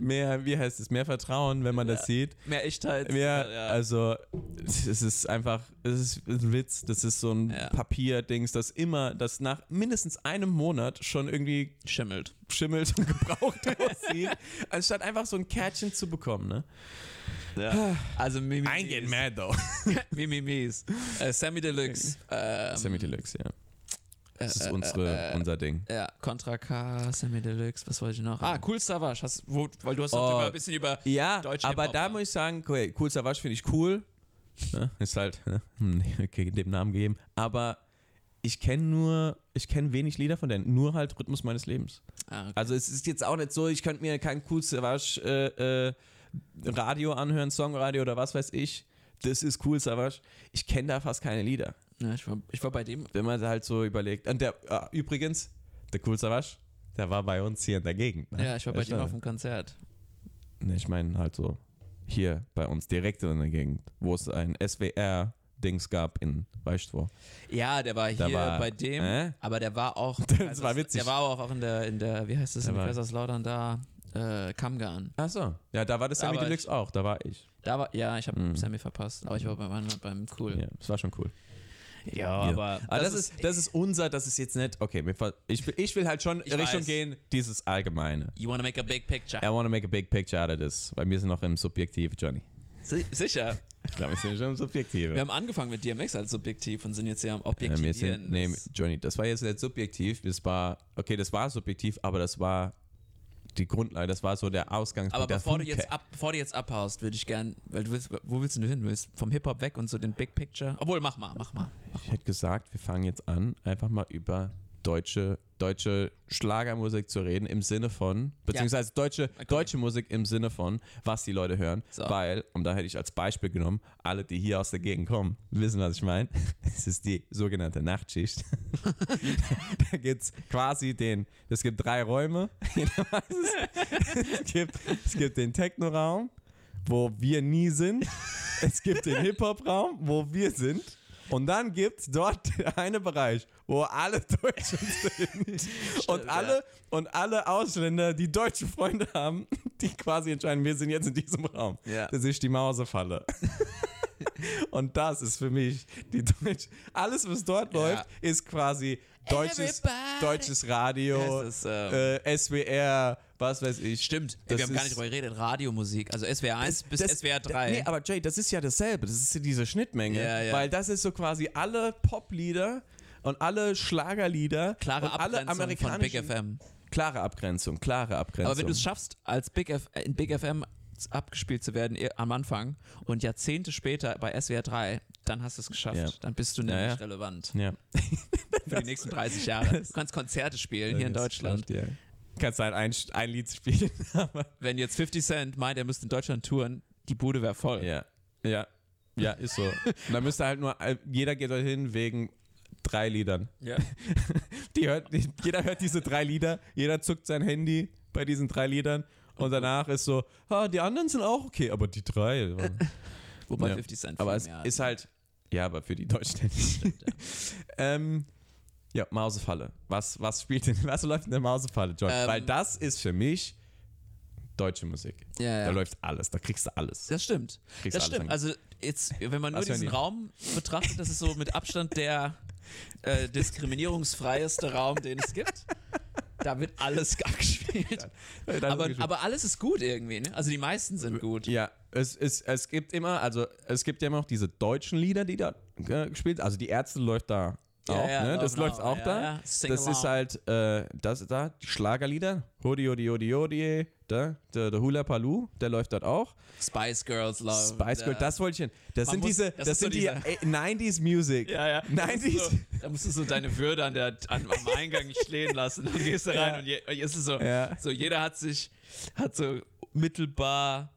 mehr, wie heißt es, mehr Vertrauen, wenn man das sieht. Mehr Echtheit. Ja, ja. also es ist einfach, es ist ein Witz, das ist so ein Ja. Papierdings, das immer, das nach mindestens einem Monat schon irgendwie Schimmelt. schimmelt und gebraucht aussieht, anstatt einfach so ein Kärtchen zu bekommen, ne? Ja. Also Mimimis. I get mad though. Mimimis. Äh, Sammy Deluxe. Ähm, Sammy Deluxe, ja. Das ist äh, unsere, äh, unser Ding. Ja, Contra K, Sammy Deluxe, was wollte ich noch? Ah, Cool Savage, hast, wo, weil du hast doch Oh. immer ein bisschen über Ja, Deutsche aber da muss ich sagen, cool, cool Savage finde ich cool. Ne? Ist halt, ne? Hm, okay, dem Namen gegeben. Aber ich kenne nur, ich kenne wenig Lieder von denen, nur halt Rhythmus meines Lebens. Ah, okay. Also es ist jetzt auch nicht so, ich könnte mir kein Cool Savage äh, äh, Radio anhören, Songradio oder was weiß ich. Das ist Cool Savage. Ich kenne da fast keine Lieder. Ja, ich, war, ich war bei dem. Wenn man halt so überlegt. Und der, ah, übrigens, der Cool Savage, der war bei uns hier in der Gegend. Ne? Ja, ich war bei dem ne? auf dem Konzert. Ne, ich meine halt so hier bei uns direkt in der Gegend, wo es ein SWR-Dings gab in weißt du. Ja, der war hier war- bei dem, Äh? aber der war auch. Das war witzig. Der war auch in der, in der wie heißt das, Der in Kaiserslautern da, äh, Kamgarn. Ach so. Ja, da war das Da Sammy Deluxe auch, da war ich. Da war, ja, ich habe Mhm. Sammy verpasst, aber ich war beim, beim Cool. Ja, das war schon cool. Ja, Ja. aber. Aber das, ist, das ist unser, das ist jetzt nicht, okay, ich, will- ich will halt schon Ich Richtung weiß. gehen, dieses Allgemeine. You wanna make a big picture. I want to make a big picture out of this, weil wir sind noch im Subjektiv, Johnny. Si- Sicher. Ich glaube, wir sind schon im Subjektiv. Wir haben angefangen mit DMX als subjektiv und sind jetzt ja am Ja, Objektivieren. sind, nee, Das- Johnny, das war jetzt nicht subjektiv, das war, okay, das war subjektiv, aber das war die Grundlage, das war so der Ausgangspunkt. aber bevor du, jetzt ab, bevor du jetzt abhaust, würde ich gern, weil du willst, wo willst du hin? Du willst vom Hip-Hop weg und so den Big Picture? Obwohl, mach mal, mach mal. Ich hätte gesagt, wir fangen jetzt an, einfach mal über deutsche, deutsche Schlagermusik zu reden, im Sinne von, beziehungsweise deutsche, Okay. deutsche Musik im Sinne von, was die Leute hören. So. Weil, und da hätte ich als Beispiel genommen, alle, die hier aus der Gegend kommen, wissen, was ich meine. Es ist die sogenannte Nachtschicht. da gibt es quasi den, es gibt drei Räume. Es, gibt, es gibt den Techno-Raum, wo wir nie sind. Es gibt den Hip-Hop-Raum, wo wir sind. Und dann gibt es dort einen Bereich, wo alle Deutschen sind. und, alle, und alle Ausländer, die deutsche Freunde haben, die quasi entscheiden, wir sind jetzt in diesem Raum. Ja. Das ist die Mausefalle. und das ist für mich die deutsche. Alles, was dort Ja. läuft, ist quasi deutsches, Everybody. deutsches Radio, ist, ähm, äh, SWR, was weiß ich. Stimmt, Das wir haben gar nicht drüber geredet. Radiomusik, also SWR 1 bis Das- SWR 3. Nee, aber Jay, das ist ja dasselbe. Das ist ja diese Schnittmenge. Ja, ja. Weil das ist so quasi alle Poplieder und alle Schlagerlieder Klare und alle Abgrenzung von Big amerikanischen FM. klare Abgrenzung, klare Abgrenzung. Aber wenn du es schaffst, als Big F in Big FM abgespielt zu werden eh, am Anfang und Jahrzehnte später bei SWR 3, dann hast du es geschafft. Ja. Dann bist du nämlich ja. relevant ja. für die nächsten 30 Jahre. Du kannst Konzerte spielen hier in Das Deutschland. stimmt. Kannst halt ein, ein Lied spielen. Wenn jetzt 50 Cent meint, er müsste in Deutschland touren, die Bude wäre voll. ja. Ja. Ja, ist so. Und dann müsste halt nur, jeder geht dorthin wegen drei Liedern. Ja. Die hört, jeder hört diese drei Lieder, jeder zuckt sein Handy bei diesen drei Liedern und danach ist so, ah, die anderen sind auch okay, aber die drei. Wobei Ja. 50 Cent Aber es ist halt, ja, aber für die Deutschen. Stimmt, ja. ähm, ja, Mausefalle. Was, was spielt denn, was läuft in der Mausefalle, John? Ähm, Weil das ist für mich deutsche Musik. Ja, Da ja. läuft alles, da kriegst du alles. Das stimmt. Kriegst Das stimmt. an- Also jetzt, wenn man nur diesen die? Raum betrachtet, das ist so mit Abstand der äh, diskriminierungsfreieste Raum, den es gibt. Da wird alles abgespielt. gespielt. Das aber, aber alles ist gut irgendwie, ne? Also die meisten sind gut. Ja, es, es, es gibt immer, also es gibt ja immer noch diese deutschen Lieder, die da äh, gespielt Also die Ärzte läuft da Ja, auch, ja, ne? Das genau. läuft auch Ja, da. Das ist halt, äh, das da, die Schlagerlieder. Hodi, hodi, hodi, hodi, da, der, der Hula Palu, der läuft dort auch. Spice Girls Love. Spice Girl, äh, das wollte ich hin. Das Man sind muss- diese, das das, ist so sind die diese- äh, 90s Music. Ja, ja. Da musst, du 90s. so, da musst du so deine Würde an der, an, am Eingang nicht stehen lassen. Dann gehst du rein Ja. und je, und ist es so, Ja. so, jeder hat sich, hat so mittelbar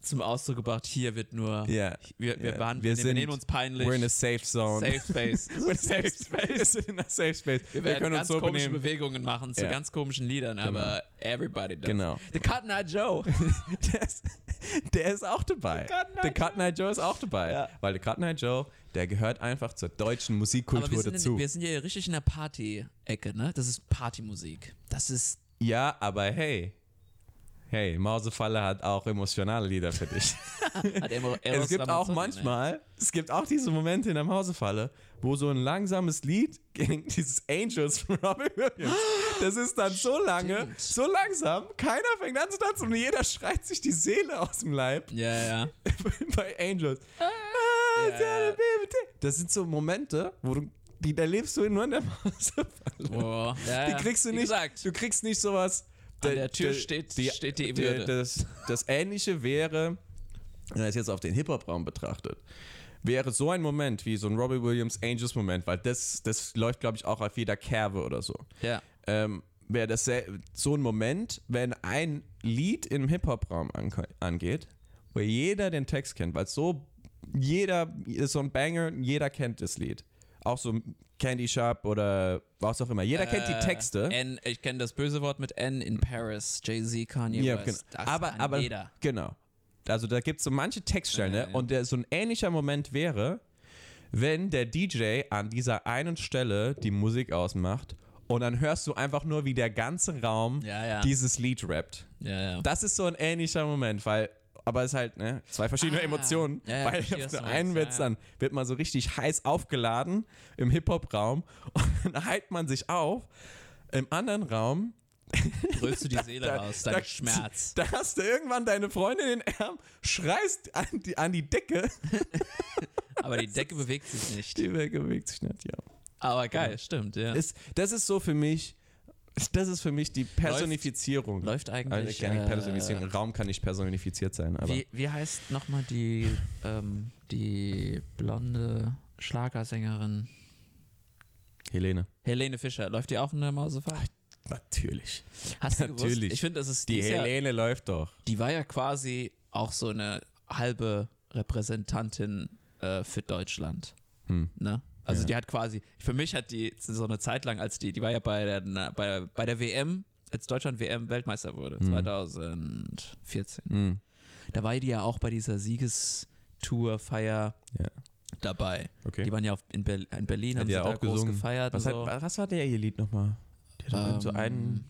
zum Ausdruck gebracht, hier wird nur, Ja. wir, wir, Ja. waren, Wir wir, sind- nehmen uns peinlich. We're in a safe zone. Safe Space. We're in a safe space. Wir sind in a safe space. Wir Wir, können uns ganz so komische benehmen. Bewegungen machen zu Ja. ganz komischen Liedern, aber everybody does. Genau. The Cotton Eye Joe. Der ist, der ist auch dabei. Der Cotton Eye Joe ist auch dabei. Ja. Weil der Cotton Eye Joe, der gehört einfach zur deutschen Musikkultur wir dazu. in, wir sind hier richtig in der Party-Ecke, ne? Das ist Partymusik. Das ist, ja, aber hey. Hey, Mausefalle hat auch emotionale Lieder für dich. es gibt auch ne? manchmal, es gibt auch diese Momente in der Mausefalle, wo so ein langsames Lied gegen dieses Angels von Robbie Williams, das ist dann so lange, so langsam, keiner fängt an zu tanzen und jeder schreit sich die Seele aus dem Leib. Ja, ja. bei Angels. ja. Das sind so Momente, wo du, die da lebst du nur in der Mausefalle. Boah. Ja, Die kriegst du nicht. Du kriegst nicht sowas. An der Tür steht- steht die Würde. Das, das Ähnliche wäre, wenn man es jetzt auf den Hip-Hop-Raum betrachtet, wäre so ein Moment wie so ein Robbie Williams Angels-Moment, weil das, das läuft, glaube ich, auch auf jeder Kerbe oder so. ja. Ähm, wäre das so ein Moment, wenn ein Lied im Hip-Hop-Raum angeht, wo jeder den Text kennt, weil so jeder ist so ein Banger, jeder kennt das Lied. Auch so Candy Shop oder was auch immer. Jeder kennt die Äh, Texte. N, ich kenne das böse Wort mit N in Paris. Jay-Z, Kanye Ja, West. genau. Das aber, aber jeder. genau. Also da gibt es so manche Textstellen, Ja, ne? und der, so ein ähnlicher Moment wäre, wenn der DJ an dieser einen Stelle die Musik ausmacht und dann hörst du einfach nur, wie der ganze Raum Ja, ja. dieses Lied rappt. Ja, ja. Das ist so ein ähnlicher Moment, weil, aber es ist halt, ne, zwei verschiedene Ah. Emotionen. Ja, ja, weil auf der einen wird's Ja, dann, wird man so richtig heiß aufgeladen im Hip-Hop-Raum und dann heilt man sich auf. Im anderen Raum Brüllst du die Seele raus, dein Schmerz. da hast du irgendwann deine Freundin in den Arm, schreist an die, an die Decke. Aber die Decke bewegt sich nicht. Die bewegt sich nicht, ja. Aber geil, stimmt, ja. Ist, das ist so für mich, das ist für mich die Personifizierung. Läuft Also, eigentlich. kann nicht äh. Raum kann nicht personifiziert sein, aber. wie, wie heißt nochmal die, ähm, die blonde Schlagersängerin? Helene. Helene Fischer. Läuft die auch in der Mausefahrt? Natürlich. Hast du gewusst? Natürlich. Ich finde, das ist Die ist ja, Helene läuft doch. die war ja quasi auch so eine halbe Repräsentantin äh, für Deutschland. Hm. Ne? Also Ja. die hat quasi, für mich hat die so eine Zeit lang, als die, die war ja bei der, bei, bei der WM, als Deutschland WM Weltmeister wurde, Hm. 2014. Hm. Da war die ja auch bei dieser Siegestour-Feier Ja. dabei. Okay. Die waren ja auf, in, Ber in Berlin, Hat haben sie ja auch groß gesungen. gefeiert Was, und hat, so. was war der ihr Lied nochmal? Die hat ähm, so einen,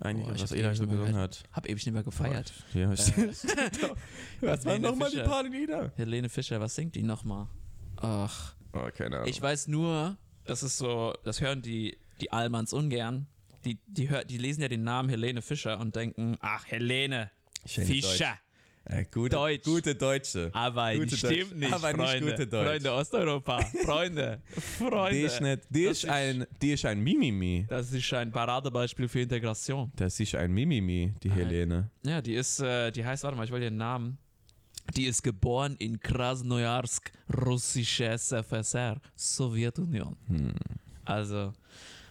eigentlich, boah, ich was ewig so gesungen hat. Hab ewig nicht mehr gefeiert. Ja, Äh, was waren Helene nochmal die Fischer. Partylieder? Helene Fischer, was singt die nochmal? Ach, Oh, keine Ahnung. ich weiß nur, das ist so, das hören die, die Allmanns ungern. Die, die, hör, die lesen ja den Namen Helene Fischer und denken, ach, Helene Schöne Fischer. äh, gute, Deutsch. Gute Deutsche. Aber Gute die Deutsch. stimmt nicht, Aber nicht Freunde. gute Deutsch. Freunde Osteuropa. Freunde. Freunde. Die ist, nicht, die, Das ist ein, die ist ein Mimimi. Das ist ein Paradebeispiel für Integration. Das ist ein Mimimi, die Helene. Ja, die ist, äh, die heißt, warte mal, ich will den Namen. Die ist geboren in Krasnojarsk, russische SFSR, Sowjetunion. Hm. Also,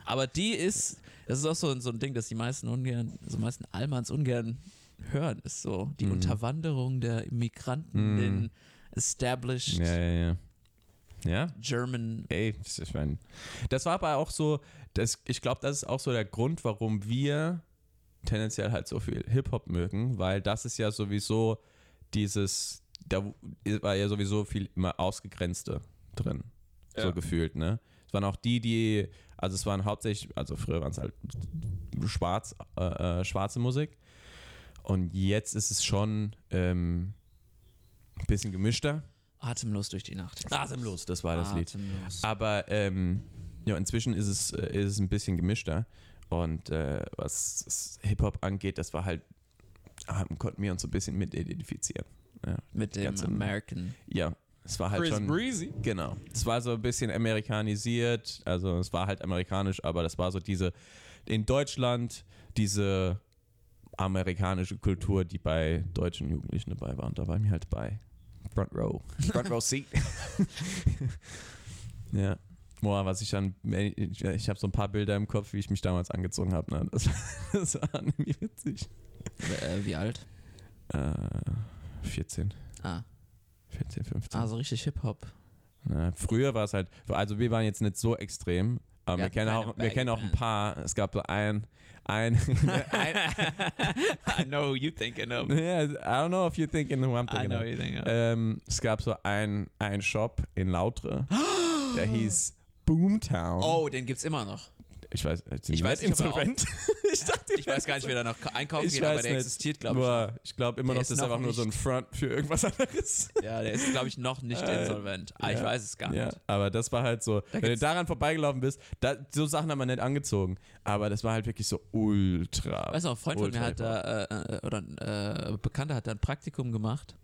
aber die ist, das ist auch so, ein- so ein Ding, das die meisten ungern, so die meisten Allmanns ungern hören, ist so die Mhm. Unterwanderung der Immigranten Mhm. in established Ja, ja, ja. Ja? German. Ey, das- ich mein, das war aber auch so, das, ich glaube, das ist auch so der Grund, warum wir tendenziell halt so viel Hip-Hop mögen, weil das ist ja sowieso dieses, da war ja sowieso viel immer Ausgegrenzte drin, Ja. so gefühlt, ne? Es waren auch die, die, also es waren hauptsächlich, also früher waren es halt schwarz, äh, äh, schwarze Musik und jetzt ist es schon ähm, ein bisschen gemischter. Atemlos durch die Nacht. Atemlos, das war das Lied. Atemlos. Aber ähm, ja, inzwischen ist es, äh, ist es ein bisschen gemischter. Und äh, was das Hip-Hop angeht, das war halt, ah, konnten wir uns so ein bisschen mit identifizieren. Ja, Mit dem Ganze- American. ja es war halt schon. Breezy. Genau. Es war so ein bisschen amerikanisiert, also es war halt amerikanisch, aber das war so diese, in Deutschland, diese amerikanische Kultur, die bei deutschen Jugendlichen dabei war. Und da war mir halt bei. Front Row. Front Row Seat. ja. Boah, was ich dann, ich, ich habe so ein paar Bilder im Kopf, wie ich mich damals angezogen habe. Ne? Das, das war irgendwie witzig. Äh, wie alt? Äh, 14, Ah, 14, 15. ah so richtig Hip-Hop. Früher war es halt, also wir waren jetzt nicht so extrem, aber Wir wir, kennen auch, wir kennen auch ein paar. Es gab so ein, ein, ein I know who you thinking of. yeah, I don't know if you're thinking who I'm I thinking know of. you thinking of. Ähm, es gab so ein, ein Shop in Lautre, der hieß Boomtown. Oh, den gibt's immer noch. Ich weiß, sind Ich weiß nicht nicht, ob er insolvent. ich dachte, Ich weiß gar nicht, wer da noch einkaufen Ich geht, aber der nicht. existiert, glaube ich. Boah, ich glaube immer Der noch, das ist noch einfach nur so ein nicht- Front für irgendwas anderes. Ja, der ist, glaube ich, noch nicht Äh, insolvent. Ah, ich ja. weiß es gar Ja, nicht. aber das war halt so, wenn du daran vorbeigelaufen bist, da, so Sachen haben wir nicht angezogen, aber das war halt wirklich so ultra. Weißt du, ein Freund von mir hat da, äh, äh, oder ein äh, Bekannter hat da ein Praktikum gemacht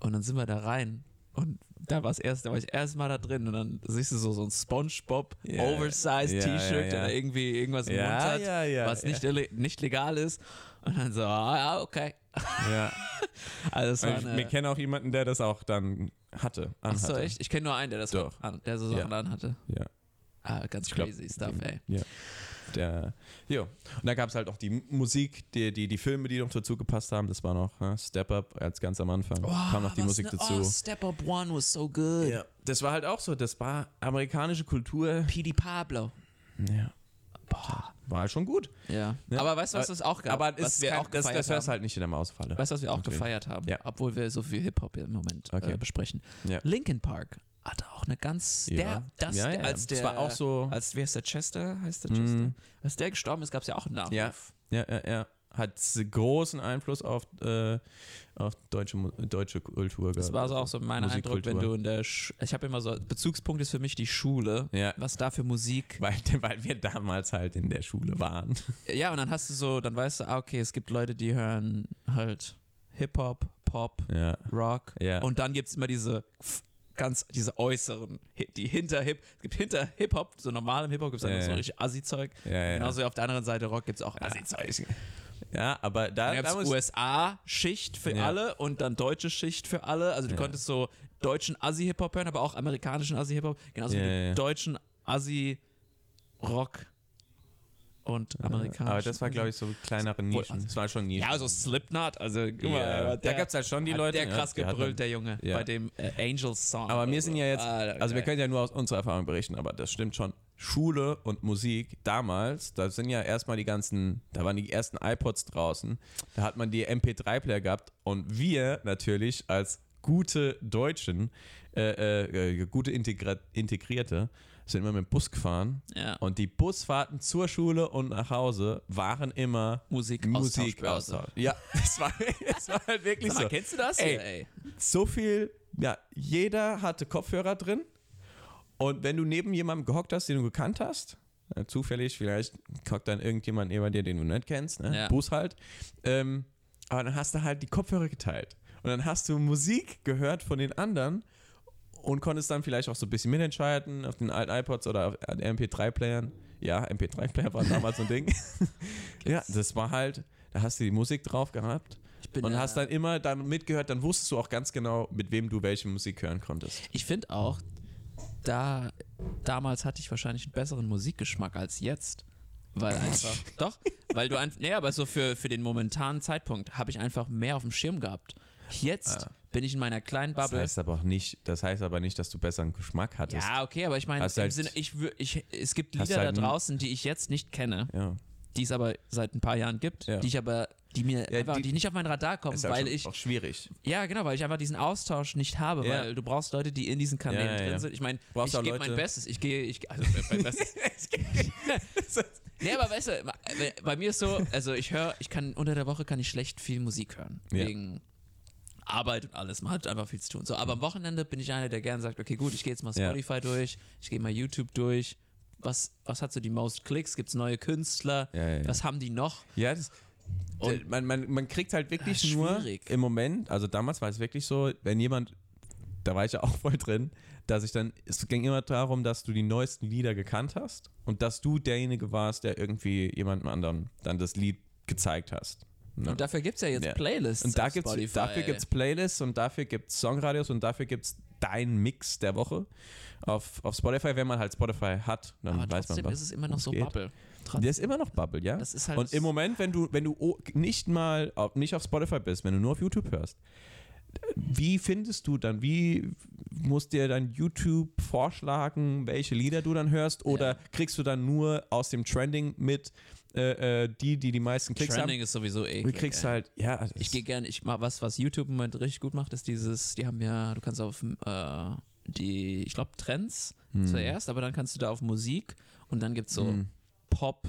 und dann sind wir da rein und da war es erst, da war ich erst mal da drin und dann siehst du so, so ein Spongebob Ja. Oversized Ja, T-Shirt, ja. der irgendwie irgendwas im Mund hat, was nicht, nicht legal ist und dann so, ah, ja, okay. Ja. Also es war Ich, wir kennen auch jemanden, der das auch dann hatte. Ach so, anhatte. echt? Ich kenne nur einen, der das Doch. an, der so Sachen Ja. an hatte. Ja. Ah, ganz glaub, crazy stuff, ey. Ja. Der, jo. Und da gab es halt auch die Musik, die, die, die Filme, die noch dazu gepasst haben. Das war noch ne? Step Up als ganz am Anfang. kam noch die was Musik ne- dazu. Oh, Step Up One was so good. ja. Das war halt auch so. Das war amerikanische Kultur. P.D. Pablo. Ja. Boah. War halt schon gut. Ja. Ne? Aber weißt du, was es auch gab? Aber was ist wir kein, auch das, gefeiert das hörst halt nicht in der Mausfalle. Weißt du, was wir auch Okay. gefeiert haben? Ja. Obwohl wir so viel Hip-Hop im Moment Okay. äh, besprechen. Ja. Linkin Park hatte auch eine ganz. Ja. Der, das, Ja, ja. als der. Das war auch so- Als, wer ist der Chester? Heißt der Mhm. Chester? Als der gestorben ist, gab es ja auch einen Nachruf. Ja. Ja, ja. Hat großen Einfluss auf, äh, auf deutsche, deutsche Kultur Das gehabt. war so auch so mein Eindruck, wenn du in der. Sch ich habe immer so. Bezugspunkt ist für mich die Schule. Ja. Was da für Musik. Weil, weil wir damals halt in der Schule waren. Ja, und dann hast du so. Dann weißt du, ah, okay, es gibt Leute, die hören halt Hip-Hop, Pop, Ja. Rock. Ja. Und dann gibt es immer diese ganz, diese äußeren, die hinter Hip, es gibt hinter Hip-Hop, so normalem Hip-Hop gibt es Ja, so richtig Assi-Zeug. Ja. Genauso wie auf der anderen Seite Rock gibt es auch Assi-Zeug. Ja, aber da, gab es USA-Schicht für Ja. alle und dann deutsche Schicht für alle. Also du Ja. konntest so deutschen Assi-Hip-Hop hören, aber auch amerikanischen Assi-Hip-Hop. Genauso Ja, wie deutschen Assi-Rock und amerikanischen. aber das war, glaube ich, so kleinere Nischen. Das war schon Nischen. Ja, also Slipknot, also guck mal, Da gab's halt schon die Leute, Der krass gebrüllt, der Junge, Ja. bei dem äh, Angels Song. Aber wir sind ja jetzt, Ah, also wir können ja nur aus unserer Erfahrung berichten, aber das stimmt schon. Schule und Musik damals, da sind ja erstmal die ganzen, da waren die ersten iPods draußen, da hat man die MP3-Player gehabt und wir natürlich als gute Deutschen, äh, äh, äh, gute Integra Integrierte, sind immer mit dem Bus gefahren Ja. und die Busfahrten zur Schule und nach Hause waren immer Musik, Musik Austauschbörse. Ja, es war, es war halt wirklich Sag so kennst du das? Ey. Ja, ey. so viel, ja, jeder hatte Kopfhörer drin. Und wenn du neben jemandem gehockt hast, den du gekannt hast, äh, zufällig, vielleicht hockt dann irgendjemand neben dir, den du nicht kennst, ne? Ja. Bus halt, ähm, aber dann hast du halt die Kopfhörer geteilt. Und dann hast du Musik gehört von den anderen und konntest dann vielleicht auch so ein bisschen mitentscheiden auf den alten iPods oder auf den MP3-Playern. Ja, MP3-Player war damals so ein Ding. ja, das war halt, da hast du die Musik drauf gehabt. Und ja- hast dann immer dann mitgehört, dann wusstest du auch ganz genau, mit wem du welche Musik hören konntest. Ich finde auch, da damals hatte ich wahrscheinlich einen besseren Musikgeschmack als jetzt. Weil einfach. doch, weil du einfach. Nee, aber so für, für den momentanen Zeitpunkt habe ich einfach mehr auf dem Schirm gehabt. Jetzt Ah. Bin ich in meiner kleinen Das Bubble. heißt aber auch nicht, das heißt aber nicht, dass du besseren Geschmack hattest. ja, okay, aber ich meine, im halt- Sinne, ich, ich, es gibt Lieder halt da draußen, die ich jetzt nicht kenne, Ja. die es aber seit ein paar Jahren gibt, Ja. die ich aber, die mir Ja, einfach, die- die, nicht auf mein Radar kommen, Ist halt weil schon ich, auch schwierig. ja genau, weil ich einfach diesen Austausch nicht habe, Ja. weil du brauchst Leute, die in diesen Kanälen drin sind. Ich meine, ich auch gebe mein Bestes, ich gehe, ich, also mein Bestes. Nee, aber weißt du, bei mir ist so, also ich höre, ich kann unter der Woche kann ich schlecht viel Musik hören. Wegen Arbeit und alles. Man hat einfach viel zu tun. So, aber am Wochenende bin ich einer, der gerne sagt, okay, gut, ich gehe jetzt mal Ja. Spotify durch, ich gehe mal YouTube durch, was, was hat so die most Klicks, gibt es neue Künstler, Ja, ja, ja. was haben die noch? Ja, das, Und- man, man, man kriegt halt wirklich Ja, nur im Moment, also damals war es wirklich so, wenn jemand, da war ich ja auch voll drin, dass ich dann, es ging immer darum, dass du die neuesten Lieder gekannt hast und dass du derjenige warst, der irgendwie jemandem anderen dann das Lied gezeigt hast. Ne? Und dafür gibt es ja jetzt Ja. Playlists Und da gibt's, Spotify. dafür gibt es Playlists und dafür gibt es Songradios und dafür gibt es dein Mix der Woche auf, auf Spotify, wenn man halt Spotify hat, dann Aber weiß man, trotzdem was ist es immer noch so geht. Bubble. Der ist immer noch Bubble, ja. Halt und im Moment, wenn du, wenn du nicht mal auf, nicht auf Spotify bist, wenn du nur auf YouTube hörst, wie findest du dann, wie muss dir dann YouTube vorschlagen, welche Lieder du dann hörst? Oder Ja. kriegst du dann nur aus dem Trending mit äh, äh, die, die die meisten Klicks Trending ist sowieso haben? eklig. Du kriegst ey. halt, ja, das Ich gehe gerne, ich mach was, was YouTube im Moment richtig gut macht, ist dieses, die haben ja, du kannst auf äh, die, ich glaube, Trends Hm. zuerst, aber dann kannst du da auf Musik und dann gibt es so Hm. Pop,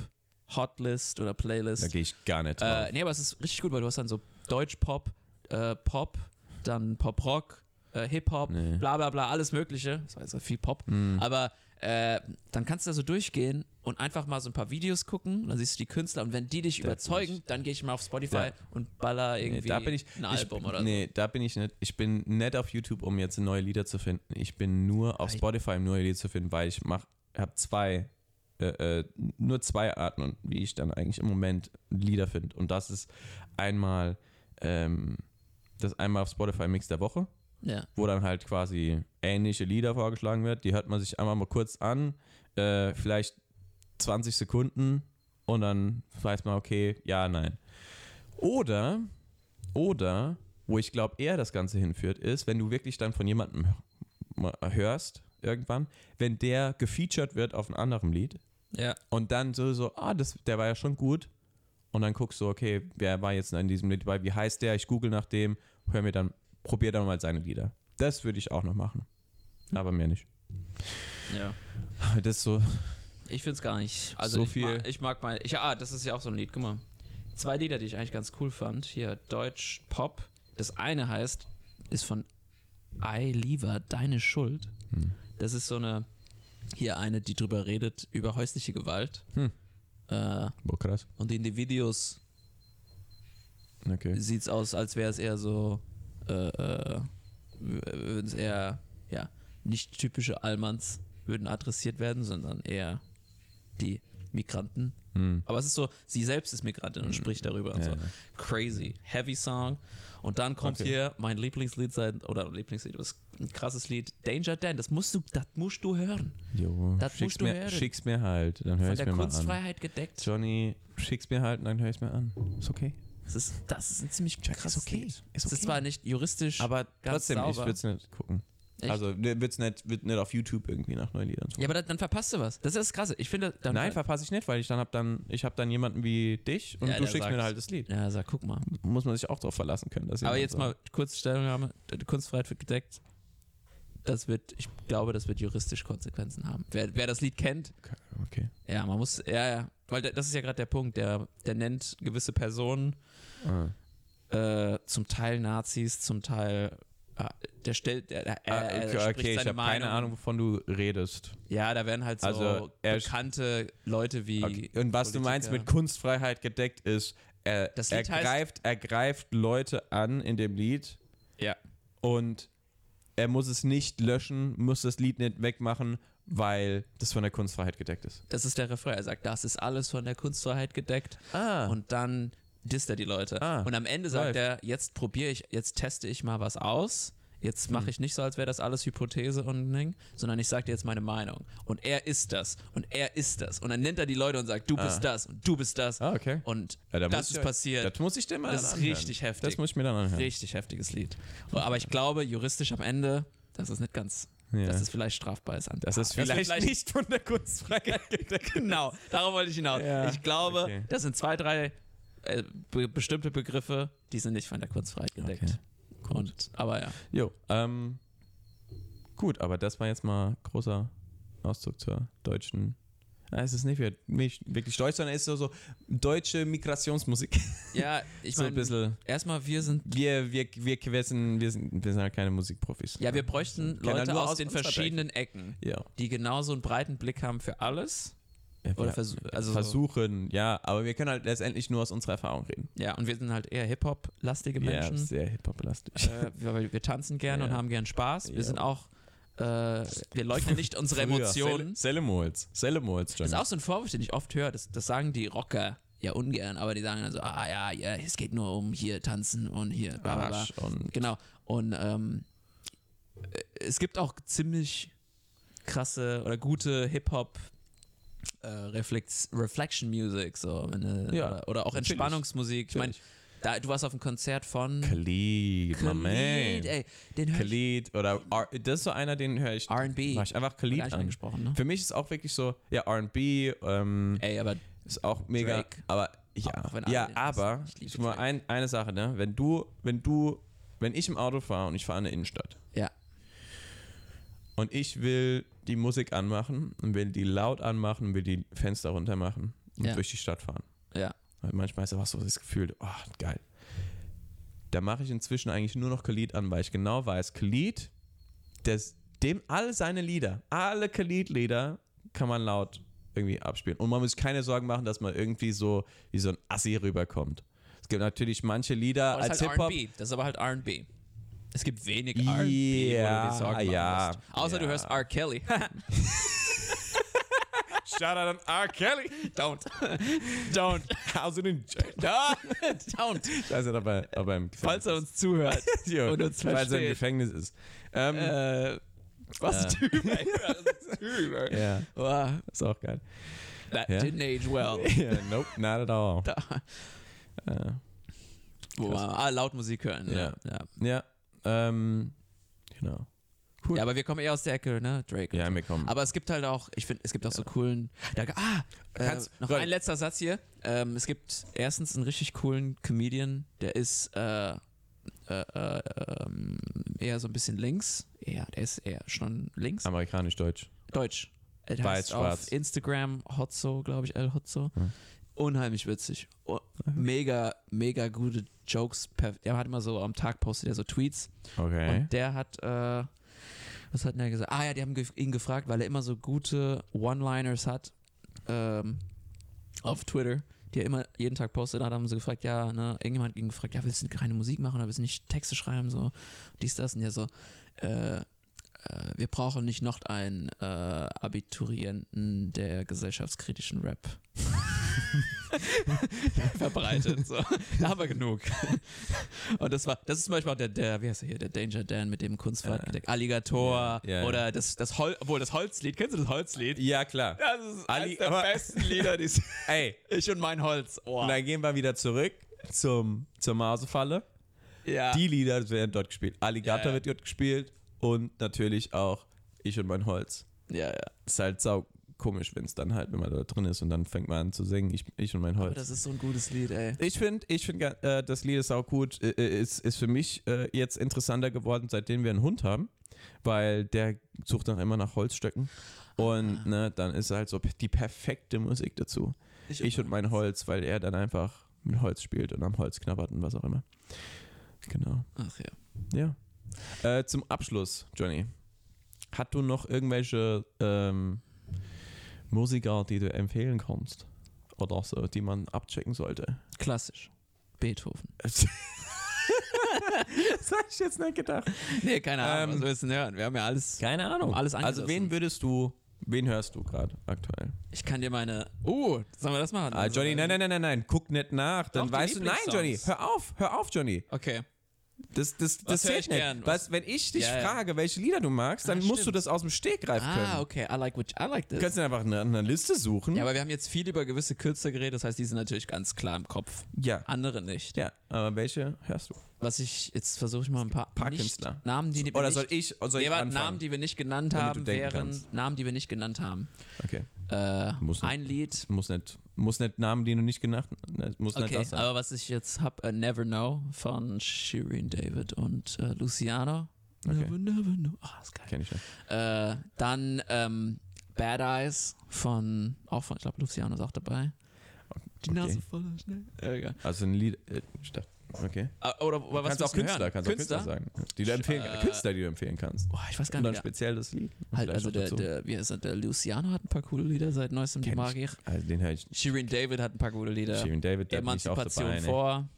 Hotlist oder Playlist. da gehe ich gar nicht drauf. Äh, nee, aber es ist richtig gut, weil du hast dann so Deutsch-Pop, äh, Pop, dann Pop-Rock, äh, Hip-Hop, Nee. bla bla bla, alles Mögliche. Das war jetzt viel Pop. Hm. Aber äh, dann kannst du da so durchgehen und einfach mal so ein paar Videos gucken. Dann siehst du die Künstler und wenn die dich Da bin überzeugen, ich- dann gehe ich mal auf Spotify Ja. und baller irgendwie Nee, da bin ich, ein ich, Album oder Nee, da bin ich nicht. Ich bin nicht auf YouTube, um jetzt neue Lieder zu finden. Ich bin nur auf Ei. Spotify, um neue Lieder zu finden, weil ich mach, habe zwei, äh, äh, nur zwei Arten, wie ich dann eigentlich im Moment Lieder finde. Und das ist einmal ähm, das einmal auf Spotify Mix der Woche, so. Ja. wo dann halt quasi ähnliche Lieder vorgeschlagen wird. Die hört man sich einmal mal kurz an, äh, vielleicht 20 Sekunden und dann weiß man, okay, ja, nein. Oder, oder, wo ich glaube eher das Ganze hinführt, ist, wenn du wirklich dann von jemandem hörst, irgendwann, wenn der gefeatured wird auf einem anderen Lied Ja. und dann so, so ah, das, der war ja schon gut. Und dann guckst du, okay, wer war jetzt in diesem Lied dabei, wie heißt der? Ich google nach dem, hör mir dann, probier dann mal seine Lieder. Das würde ich auch noch machen. Aber mehr nicht. ja. Das ist so, Ich finde es gar nicht. Also So ich, viel- Mag, ich mag mal. Ich, ah, das ist ja auch so ein Lied. Guck mal. Zwei Lieder, die ich eigentlich ganz cool fand. Hier Deutsch Pop. Das eine heißt, ist von I Lieber Deine Schuld. Hm. Das ist so eine, hier eine, die drüber redet, über häusliche Gewalt. Hm. Äh, boah, krass. und in den Videos Okay. sieht es aus, als wäre es eher so, äh, äh, würden es eher, ja, nicht typische Allmanns würden adressiert werden, sondern eher die Migranten. Hm. Aber es ist so, sie selbst ist Migrantin und spricht darüber und Ja, so. ja. Crazy, heavy Song. Und dann kommt Okay. hier mein Lieblingslied seit, oder Lieblingslied, was ein krasses Lied, Danger Dan. Das musst du, das musst du hören. Jo, Das schick's musst du mir, hören. schick's mir halt, dann höre Von ich der mir mal an. Kunstfreiheit gedeckt. Johnny, schick's mir halt und dann höre ich mir an. Ist okay. Das ist, das ist ein ziemlich Jack, ist krasses okay. Lied. Ist Es ist okay. zwar nicht juristisch, Aber Ganz trotzdem, ich sauber. würde es nicht gucken. Echt? Also wird's nicht, wird nicht auf YouTube irgendwie nach neuen Liedern suchen. ja, aber dann, dann verpasst du was. Das ist das Krasse. Ich finde, dann Nein, verpasse ich nicht, weil ich dann habe dann, ich habe dann jemanden wie dich und Ja, du schickst mir sagt- halt das Lied. Ja, sag, guck mal. Muss man sich auch darauf verlassen können. Dass Aber jetzt so- mal kurz Stellungnahme. Kunstfreiheit wird gedeckt. Das wird, ich glaube, das wird juristisch Konsequenzen haben. Wer, wer das Lied kennt, Okay. ja, man muss, ja, ja. Weil da- das ist ja gerade der Punkt, der, der nennt gewisse Personen, Ah. äh, zum Teil Nazis, zum Teil, ah, der stellt, der, der, Ah, er- er okay, spricht okay ich habe keine. Ahnung, wovon du redest. Ja, da werden halt so Also, er- bekannte Leute wie. Okay. Und was du meinst mit Politiker. Kunstfreiheit gedeckt ist, er, Das er, Lied greift, er greift Leute an in dem Lied Ja. und er muss es nicht löschen, muss das Lied nicht wegmachen, weil das von der Kunstfreiheit gedeckt ist. Das ist der Refrain. Er sagt, das ist alles von der Kunstfreiheit gedeckt. Ah. Und dann disst er die Leute. Ah, und am Ende sagt läuft. er, jetzt probiere ich, jetzt teste ich mal was aus. Jetzt mache Hm. ich nicht so, als wäre das alles Hypothese und Ding, sondern ich sage dir jetzt meine Meinung. Und er ist das. Und er ist das. Und dann nennt er die Leute und sagt, du bist das und du bist das. ah, okay. Und Ja, da das ich ist ja- passiert. Das muss ich dir mal Das ist anhören. richtig heftig. Das muss ich mir dann anhören. Richtig heftiges Lied. Aber ich glaube, juristisch am Ende, das ist nicht ganz, Ja. dass es vielleicht strafbar ist. An Das ist wird vielleicht, nicht von der Kunstfreiheit gedeckt. genau, darauf wollte ich hinaus. Ja, ich glaube, okay. das sind zwei, drei äh, be bestimmte Begriffe, die sind nicht von der Kunstfreiheit gedeckt. Okay. Und, aber ja. Jo, ähm, gut, aber das war jetzt mal großer Auszug zur deutschen. Ja, es ist nicht wir- nicht wirklich deutsch, sondern es ist so, so deutsche Migrationsmusik. Ja, ich so ein meine, erstmal, wir sind Wir, wir, wir, wir, sind, wir, sind, wir sind halt keine Musikprofis. Ja, wir bräuchten Leute aus, aus den verschiedenen Ecken, Ja. die genauso einen breiten Blick haben für alles. Ja, Oder wir versu also so- versuchen, ja, aber wir können halt letztendlich nur aus unserer Erfahrung reden. Ja, und wir sind halt eher Hip-Hop-lastige Ja, Menschen. sehr hip-hop-lastig. äh, weil wir tanzen gerne und Ja. haben gern Spaß. Wir Ja. sind auch, äh, wir leugnen nicht unsere Emotionen. Sellemols. Sellemols, Das ist auch so ein Vorwurf, den ich oft höre. Das, das sagen die Rocker ja ungern, aber die sagen dann so, ah ja, ja, es geht nur um hier tanzen und hier bla bla bla. Arsch und Genau. Und ähm, äh, es gibt auch ziemlich krasse oder gute Hip-Hop äh, Reflex Reflection Music, so äh, Ja, oder, oder auch. Entspannungsmusik. Ich meine, da, du warst auf einem Konzert von Khalid, my man. Khalid, ey, den Khalid oder R das ist so einer, den höre ich. R&B. Mach ich einfach Khalid angesprochen, ne? Für mich ist auch wirklich so, ja, RB ähm, Ey, aber ist auch mega. Drake. Aber ja, ja aber. Ich mal ein, eine Sache, ne? Wenn du, wenn du, wenn ich im Auto fahre und ich fahre in eine Innenstadt ja, und ich will die Musik anmachen und will die laut anmachen und will die Fenster runter machen und Ja. durch die Stadt fahren. ja. Weil manchmal ist einfach so das Gefühl, oh, geil. Da mache ich inzwischen eigentlich nur noch Khalid an, weil ich genau weiß, Khalid, das, dem all seine Lieder, alle Khalid-Lieder kann man laut irgendwie abspielen. Und man muss sich keine Sorgen machen, dass man irgendwie so wie so ein Assi rüberkommt. Es gibt natürlich manche Lieder als halt Hip-Hop. Das ist aber halt R&B. Es gibt wenig R&B, wo du Ja, Sorgen machen ja. Außer du hörst R. Kelly. Shout out an R. Kelly. Don't. Don't. Also den Don't. Da ist er dabei, aber im Falls er uns zuhört. Jo, und uns weil er im versteht. Gefängnis ist. Ähm, Äh, was Äh. ein Typ, ey. Was Typ, ey. ja, Wow, ist auch geil. that Ja. didn't age well. Ja, nope, not at all. Da, Äh, wo Krass. wir ah, laut Musik hören. Ja. Ja. ja, ähm, genau. Cool. ja, aber wir kommen eher aus der Ecke, ne? Drake. Ja, so. wir kommen. Aber es gibt halt auch, ich finde, es gibt auch so coolen. Da, ah, äh, noch ein letzter Satz hier. Ähm, es gibt erstens einen richtig coolen Comedian, der ist äh, äh, äh, eher so ein bisschen links. Ja, der ist eher schon links. Amerikanisch-Deutsch. Deutsch. Weiß, schwarz. auf Instagram Hotzo, glaube ich, El Hotzo. Hm. Unheimlich witzig. Oh, mega, mega gute Jokes. Er hat immer so am Tag postet er so Tweets. Okay. Und der hat, äh, was hat er gesagt? Ah ja, die haben ihn gefragt, weil er immer so gute One-Liners hat ähm, auf Twitter, die er immer jeden Tag postet. Da haben sie gefragt, ja, ne, irgendjemand hat ihn gefragt, ja, willst du keine Musik machen oder willst du nicht Texte schreiben, so, dies, das. Und der so, äh, äh, wir brauchen nicht noch einen äh, Abiturienten der gesellschaftskritischen Rap. verbreitet. So. Aber genug. Und das war, das ist zum Beispiel auch der, der, wie heißt er hier, der Danger Dan mit dem Kunstfahrt, Alligator Ja, ja, ja. oder das, das Hol obwohl das Holzlied, kennst du das Holzlied? Ja, klar. Ja, das ist Ali- eines der aber- besten Lieder, die Ey, Ich und mein Holz. Oh. und dann gehen wir wieder zurück zum, zur Mausefalle. Ja. Die Lieder werden dort gespielt. Alligator Ja, ja. wird dort gespielt und natürlich auch Ich und mein Holz. ja, ja. Ist halt sau komisch, wenn es dann halt, wenn man da drin ist und dann fängt man an zu singen, ich, ich und mein Aber Holz. das ist so ein gutes Lied, ey. Ich finde, ich find, äh, das Lied ist auch gut. Äh, äh, ist, ist für mich äh, jetzt interessanter geworden, seitdem wir einen Hund haben, weil der sucht dann immer nach Holzstöcken. Und Ah. ne, dann ist halt so die perfekte Musik dazu. Ich und mein Holz, weil er dann einfach mit Holz spielt und am Holz knabbert und was auch immer. Genau. Ach ja. Ja. Äh, zum Abschluss, Johnny. Hat du noch irgendwelche ähm, Musiker, die du empfehlen kannst? Oder so, die man abchecken sollte? Klassisch. Beethoven. das habe ich jetzt nicht gedacht. Nee, keine Ahnung, Ähm, was willst du denn hören? Wir haben ja alles. Keine Ahnung. Alles also wen würdest du, wen hörst du gerade aktuell? Ich kann dir meine. Oh, sollen wir das machen? Ah, Johnny, nein, nein, nein, nein, nein, guck nicht nach. Dann Doch, weißt du, nein, Johnny, hör auf, hör auf, Johnny. Okay. Das, das, das zählt ich nicht. gern? Was, wenn ich dich Ja, frage, welche Lieder du magst, dann Ah, musst du das aus dem Stegreif können. Ah, okay. I like what I like this. Du kannst dir einfach eine, eine Liste suchen. Ja, aber wir haben jetzt viel über gewisse Künstler geredet, das heißt, die sind natürlich ganz klar im Kopf. ja. Andere nicht. Ja, aber welche hörst du? Was ich, jetzt versuche ich mal ein paar, Paar nicht. Namen, die, die wir Oder nicht, soll ich, soll ich? Namen, die wir nicht genannt haben, wären kannst. Namen, die wir nicht genannt haben. okay. Äh, Muss nicht. ein Lied. Muss nicht, muss nicht Namen, die du nicht genannt ne, Muss nicht Okay, das sein. aber was ich jetzt habe, äh, Never Know von Shirin David und äh, Luciano. Okay. Never, never know. Ah, ist geil. Kenn ich nicht. Äh, dann ähm, Bad Eyes von, auch von, ich glaube, Luciano ist auch dabei. Die Okay. Nase voller. Ja, egal. Also ein Lied. Äh, ich dachte, okay. Ah, Oder, oder was kannst auch Künstler, hören? kannst auch Künstler sagen. Die du empfehlen, Äh, Künstler, die du empfehlen kannst. Boah, ich weiß gar Und dann nicht. speziell das Lied. Halt, also der, der, wie heißt er, der Luciano hat ein paar coole Lieder seit neuestem, die mag ich. Also den höre ich. Shirin David hat ein paar coole Lieder. Shirin David, da bin ich auch Emanzipation dabei. Ne? vor.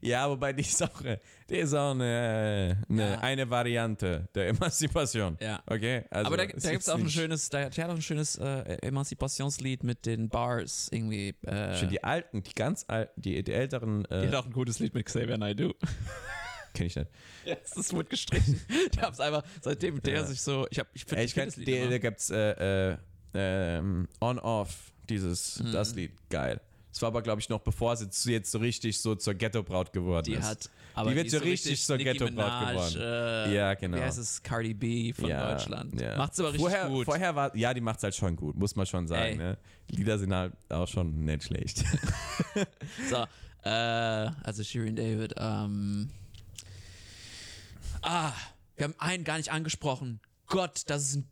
Ja, wobei die ist auch, äh, die ist auch eine, eine, Ja. eine Variante der Emanzipation. Ja. Okay? Also, Aber da, da gibt es auch ein schönes, da, der hat auch ein schönes äh, Emanzipationslied mit den Bars irgendwie. Äh, die alten, die ganz alten, die, die älteren, die äh, hat auch ein gutes Lied mit Xavier Naidoo. kenne ich nicht. Ja, das wird gestrichen. Ich hab's einfach, seitdem der Ja. sich so, ich hab, ich finde ich kenn, Lied die, immer. da gibt's äh, äh, ähm, On-Off, dieses, Mhm. das Lied, geil. Das war aber, glaube ich, noch bevor sie jetzt so richtig so zur Ghetto-Braut geworden Die ist. hat, aber Die wird ist so richtig zur Ghetto-Braut geworden. Äh, Ja, genau. Wie heißt es? Cardi B von Deutschland. ja. Macht's aber richtig vorher, gut. Vorher war, ja, die macht's halt schon gut, muss man schon sagen. Ne? Die Lieder sind halt auch schon nicht schlecht. So, äh, also Shirin David, ähm. Ah, wir haben einen gar nicht angesprochen. Gott, das ist ein.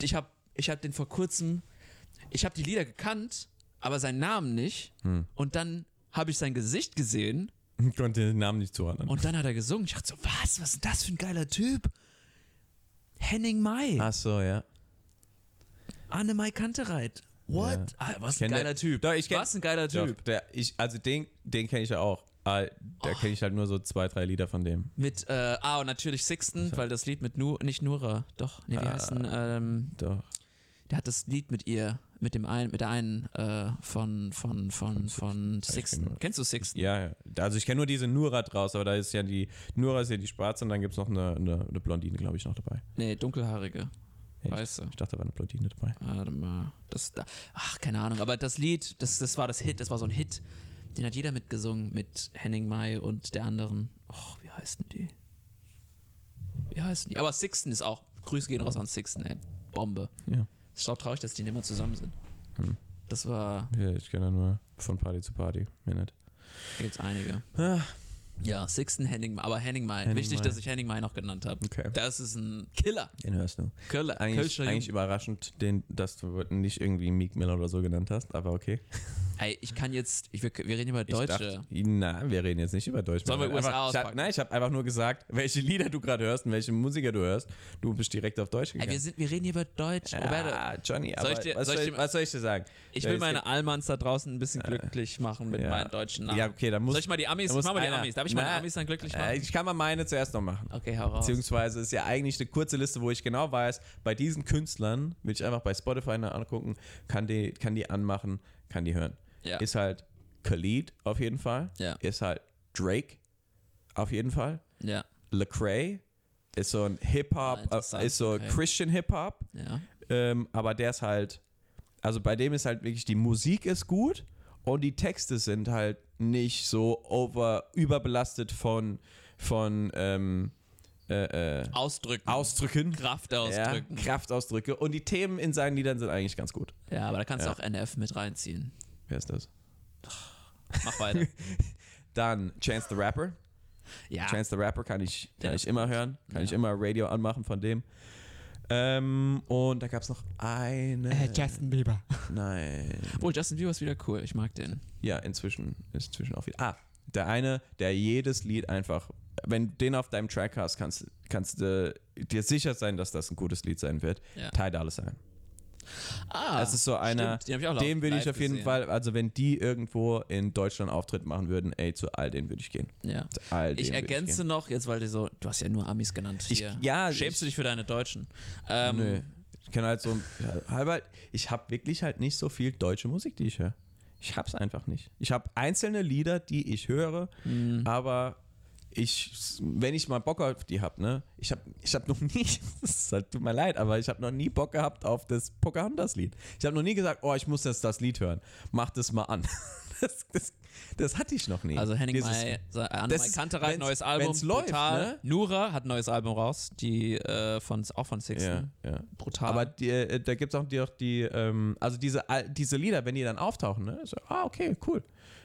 Ich hab, ich hab den vor kurzem. Ich hab die Lieder gekannt, aber seinen Namen nicht. Hm. Und dann habe ich sein Gesicht gesehen Ich konnte den Namen nicht zuordnen. und dann hat er gesungen. Ich dachte so, was? Was ist das für ein geiler Typ? Henning Mai. Ach so, ja. Anne-Mai Kantereit. What? Ja. Ah, was ein geiler den- Typ. Doch, ich kenn- was ein geiler Doch, Typ. der, ich, also den, den kenne ich ja auch. Ah, Da Oh. kenne ich halt nur so zwei, drei Lieder von dem. Mit, äh, ah, und natürlich Sixten, weil das Lied mit Nu, nicht Nura, doch, nee, wie Ah. heißt denn, ähm, Doch. der hat das Lied mit ihr, mit dem einen, mit der einen, äh, von, von, von, von Sixten. Nura. Kennst du Sixten? Ja, ja. Also ich kenne nur diese Nura draus, aber da ist ja die, Nura ist ja die Schwarze und dann gibt es noch eine, eine, eine Blondine, glaube ich, noch dabei. Nee, dunkelhaarige. Echt? Weißt du. Ich dachte, da war eine Blondine dabei. Warte mal. Das, da, ach, keine Ahnung, aber das Lied, das, das war das Hit, das war so ein Hit. Den hat jeder mitgesungen mit Henning Mai und der anderen. Och, wie heißen die? Wie heißen die? Aber Sixten ist auch. Grüße gehen raus an Sixten, ey. Bombe. Ja. Ist auch traurig, dass die nicht immer zusammen sind. Hm. Das war, ja ich kenne nur von Party zu Party. Mehr nicht. da gibt's einige. Ah, Ja, Sixten, Henning. Aber Henning Mai. Henning Wichtig, Mai. dass ich Henning Mai noch genannt habe. okay. Das ist ein Killer. Den hörst du. Killer. Eigentlich, eigentlich überraschend, den, dass du nicht irgendwie Meek Miller oder so genannt hast, aber okay. Ey, ich kann jetzt, ich, wir, wir reden über Ich Deutsche. dachte, na, wir reden jetzt nicht über Deutsch. Sollen wir einfach, USA ich hab? Nein, ich habe einfach nur gesagt, welche Lieder du gerade hörst und welche Musiker du hörst. Du bist direkt auf Deutsch gegangen. wir, sind, wir reden hier über Deutsch. Ja, Johnny, aber Soll ich dir- was, soll ich ich, dir- was soll ich dir sagen? ich will meine Almans da draußen ein bisschen glücklich machen mit ja. meinen deutschen Namen. Ja, okay, dann muss Soll ich mal die Amis, muss mach mal die Amis. Darf ich meine Na, Amis dann glücklich Äh, machen? ich kann mal meine zuerst noch machen. Okay, hau raus. Beziehungsweise ist ja eigentlich eine kurze Liste, wo ich genau weiß, bei diesen Künstlern will ich einfach bei Spotify angucken, kann die, kann die anmachen, kann die hören. Ja. Ist halt Khalid auf jeden Fall. Ja. Ist halt Drake auf jeden Fall. Ja, Lecrae ist so ein Ah, Hip-Hop, interessant, äh, ist so okay. Christian Hip-Hop, ja. ähm, aber der ist halt, also bei dem ist halt wirklich, die Musik ist gut und die Texte sind halt nicht so over, überbelastet von, von ähm, äh, äh, Ausdrücken. Ausdrücken. Kraft ausdrücken. Ja, Kraftausdrücke. Und die Themen in seinen Liedern sind eigentlich ganz gut. Ja, aber da kannst Ja. du auch NF mit reinziehen. Wer ist das? Mach weiter. Dann Chance the Rapper. ja. Chance the Rapper kann ich, kann ich immer hören. Kann Ja. ich immer Radio anmachen von dem. Ähm, und da gab es noch eine. Bieber. Nein. Obwohl, Justin Bieber ist wieder cool. Ich mag den. Ja, inzwischen ist inzwischen auch wieder. Ah, der eine, der jedes Lied einfach, wenn du den auf deinem Track hast, kannst, kannst du dir sicher sein, dass das ein gutes Lied sein wird. Ja. Ty Dolla Sign. Ah, Das ist so einer, ich dem würde ich auf jeden gesehen. Fall, also wenn die irgendwo in Deutschland Auftritt machen würden, ey, zu all denen würde ich gehen. Ja. Zu all Ich ergänze noch, jetzt weil du so, du hast ja nur Amis genannt Ich- hier. ja, Schämst ich- du dich für deine Deutschen? Ähm, Nö. Ich kenne halt so, halber, ich habe wirklich halt nicht so viel deutsche Musik, die ich höre. Ich hab's einfach nicht. Ich habe einzelne Lieder, die ich höre, Mhm. aber ich, wenn ich mal Bock auf die hab, ne, ich habe ich hab noch nie, ist halt, tut mir leid, aber ich habe noch nie Bock gehabt auf das Pocahontas-Lied. Ich habe noch nie gesagt, oh, ich muss jetzt das Lied hören. Mach das mal an. Das, das, das hatte ich noch nie. Also Henning Dieses- Mai, Sa- Anne das Mai ist- Kantereit, neues Album, wenn's läuft, brutal. ne? Nura hat ein neues Album raus, die äh, von, auch von Ja, Sixten. ja. Brutal. Aber die, äh, da gibt es auch die, auch die ähm, also diese, diese Lieder, wenn die dann auftauchen, ne? So, ah, okay, cool.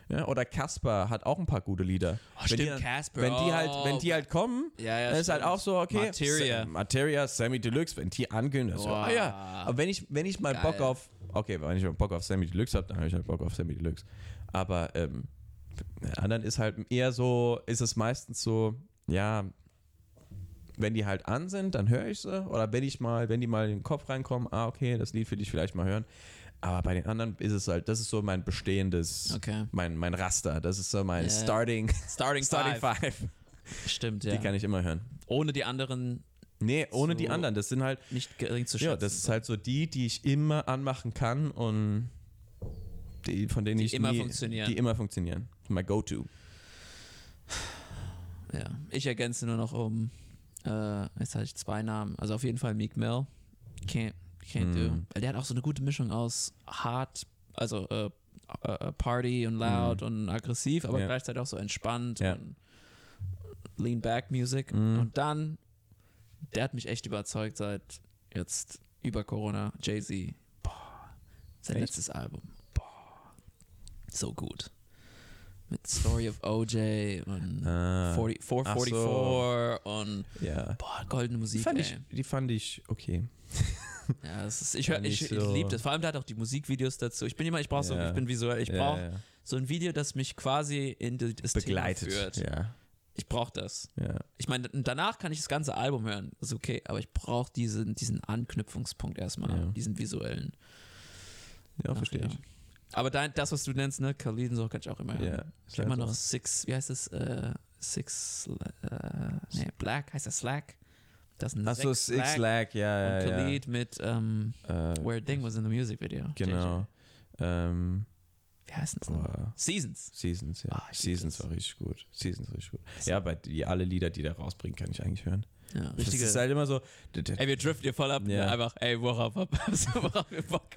Ja, oder Casper hat auch ein paar gute Lieder. Oh, wenn stimmt, Casper. Wenn die halt, Oh, wenn die halt kommen, Ja, ja, dann ist halt auch so, okay. Materia. Sa- Materia, Sammy Deluxe, wenn die ankündigen, so, Wow. ah ja. Aber wenn ich, wenn ich mal Bock Geil. auf, okay, wenn ich mal Bock auf Sammy Deluxe habe, dann habe ich halt Bock auf Sammy Deluxe. Aber ähm, anderen ist halt eher so, ist es meistens so, ja, wenn die halt an sind, dann höre ich sie. Oder wenn ich mal, wenn die mal in den Kopf reinkommen, ah, okay, das Lied will ich vielleicht mal hören. Aber bei den anderen ist es halt, das ist so mein bestehendes, Okay. mein, mein Raster. Das ist so mein Ja. Starting, Starting, Starting Five. Five. Stimmt, ja. Die kann ich immer hören. Ohne die anderen Nee, ohne So- die anderen. Das sind halt, nicht gering zu schätzen. ja, das ist halt so die, die ich immer anmachen kann und die, von denen Die ich immer nie, funktionieren. Die immer funktionieren. My Go-To. Ja, ich ergänze nur noch um, äh, jetzt hatte ich zwei Namen, also auf jeden Fall Meek Mill, Can't, can't do, Mm. weil der hat auch so eine gute Mischung aus hart, also äh, äh, Party und laut und aggressiv, aber Mm. Ja. gleichzeitig auch so entspannt Ja. und Lean Back Music Mm. und dann, der hat mich echt überzeugt seit jetzt über Corona, Jay-Z, boah, sein Echt? letztes Album, boah, so gut. Mit Story of OJ und Ah, 40, 444 und ja. boah, goldene Die Musik, fand, ey. ich, die fand ich okay. Ja, ist, ich hör, ich, nicht ich so- liebe das. Vor allem da hat auch die Musikvideos dazu. Ich bin immer, ich brauche so, Ja. ich bin visuell, ich Ja, brauche ja. so ein Video, das mich quasi in das Begleitet. Thema führt. Ja, Ich brauche das. ja. Ich meine, danach kann ich das ganze Album hören, ist okay, aber ich brauche diesen, diesen Anknüpfungspunkt erstmal, Ja. diesen visuellen. Ja, Ach, verstehe ja. ich. Aber dein, das, was du nennst, ne, Khalid und so, kann ich auch immer hören. Ja, Ich immer noch Six, wie heißt das? Äh, Six, äh, nee, Black, heißt das Slack? Das ist ein Achso, Six Six Lag, ja, und ja, ja. Khalid mit ähm, Äh, Where Ding was in the music video. genau. Ähm. Wie heißt das boah. Seasons. Seasons, ja. Lieb Seasons war richtig gut. Seasons war richtig gut. Ja, bei die, alle Lieder, die der rausbringt, kann ich eigentlich hören. Ja, Das richtige. ist halt immer so. ey, wir driften hier voll ab. Ja. Einfach, ey, worauf, worauf wir Bock.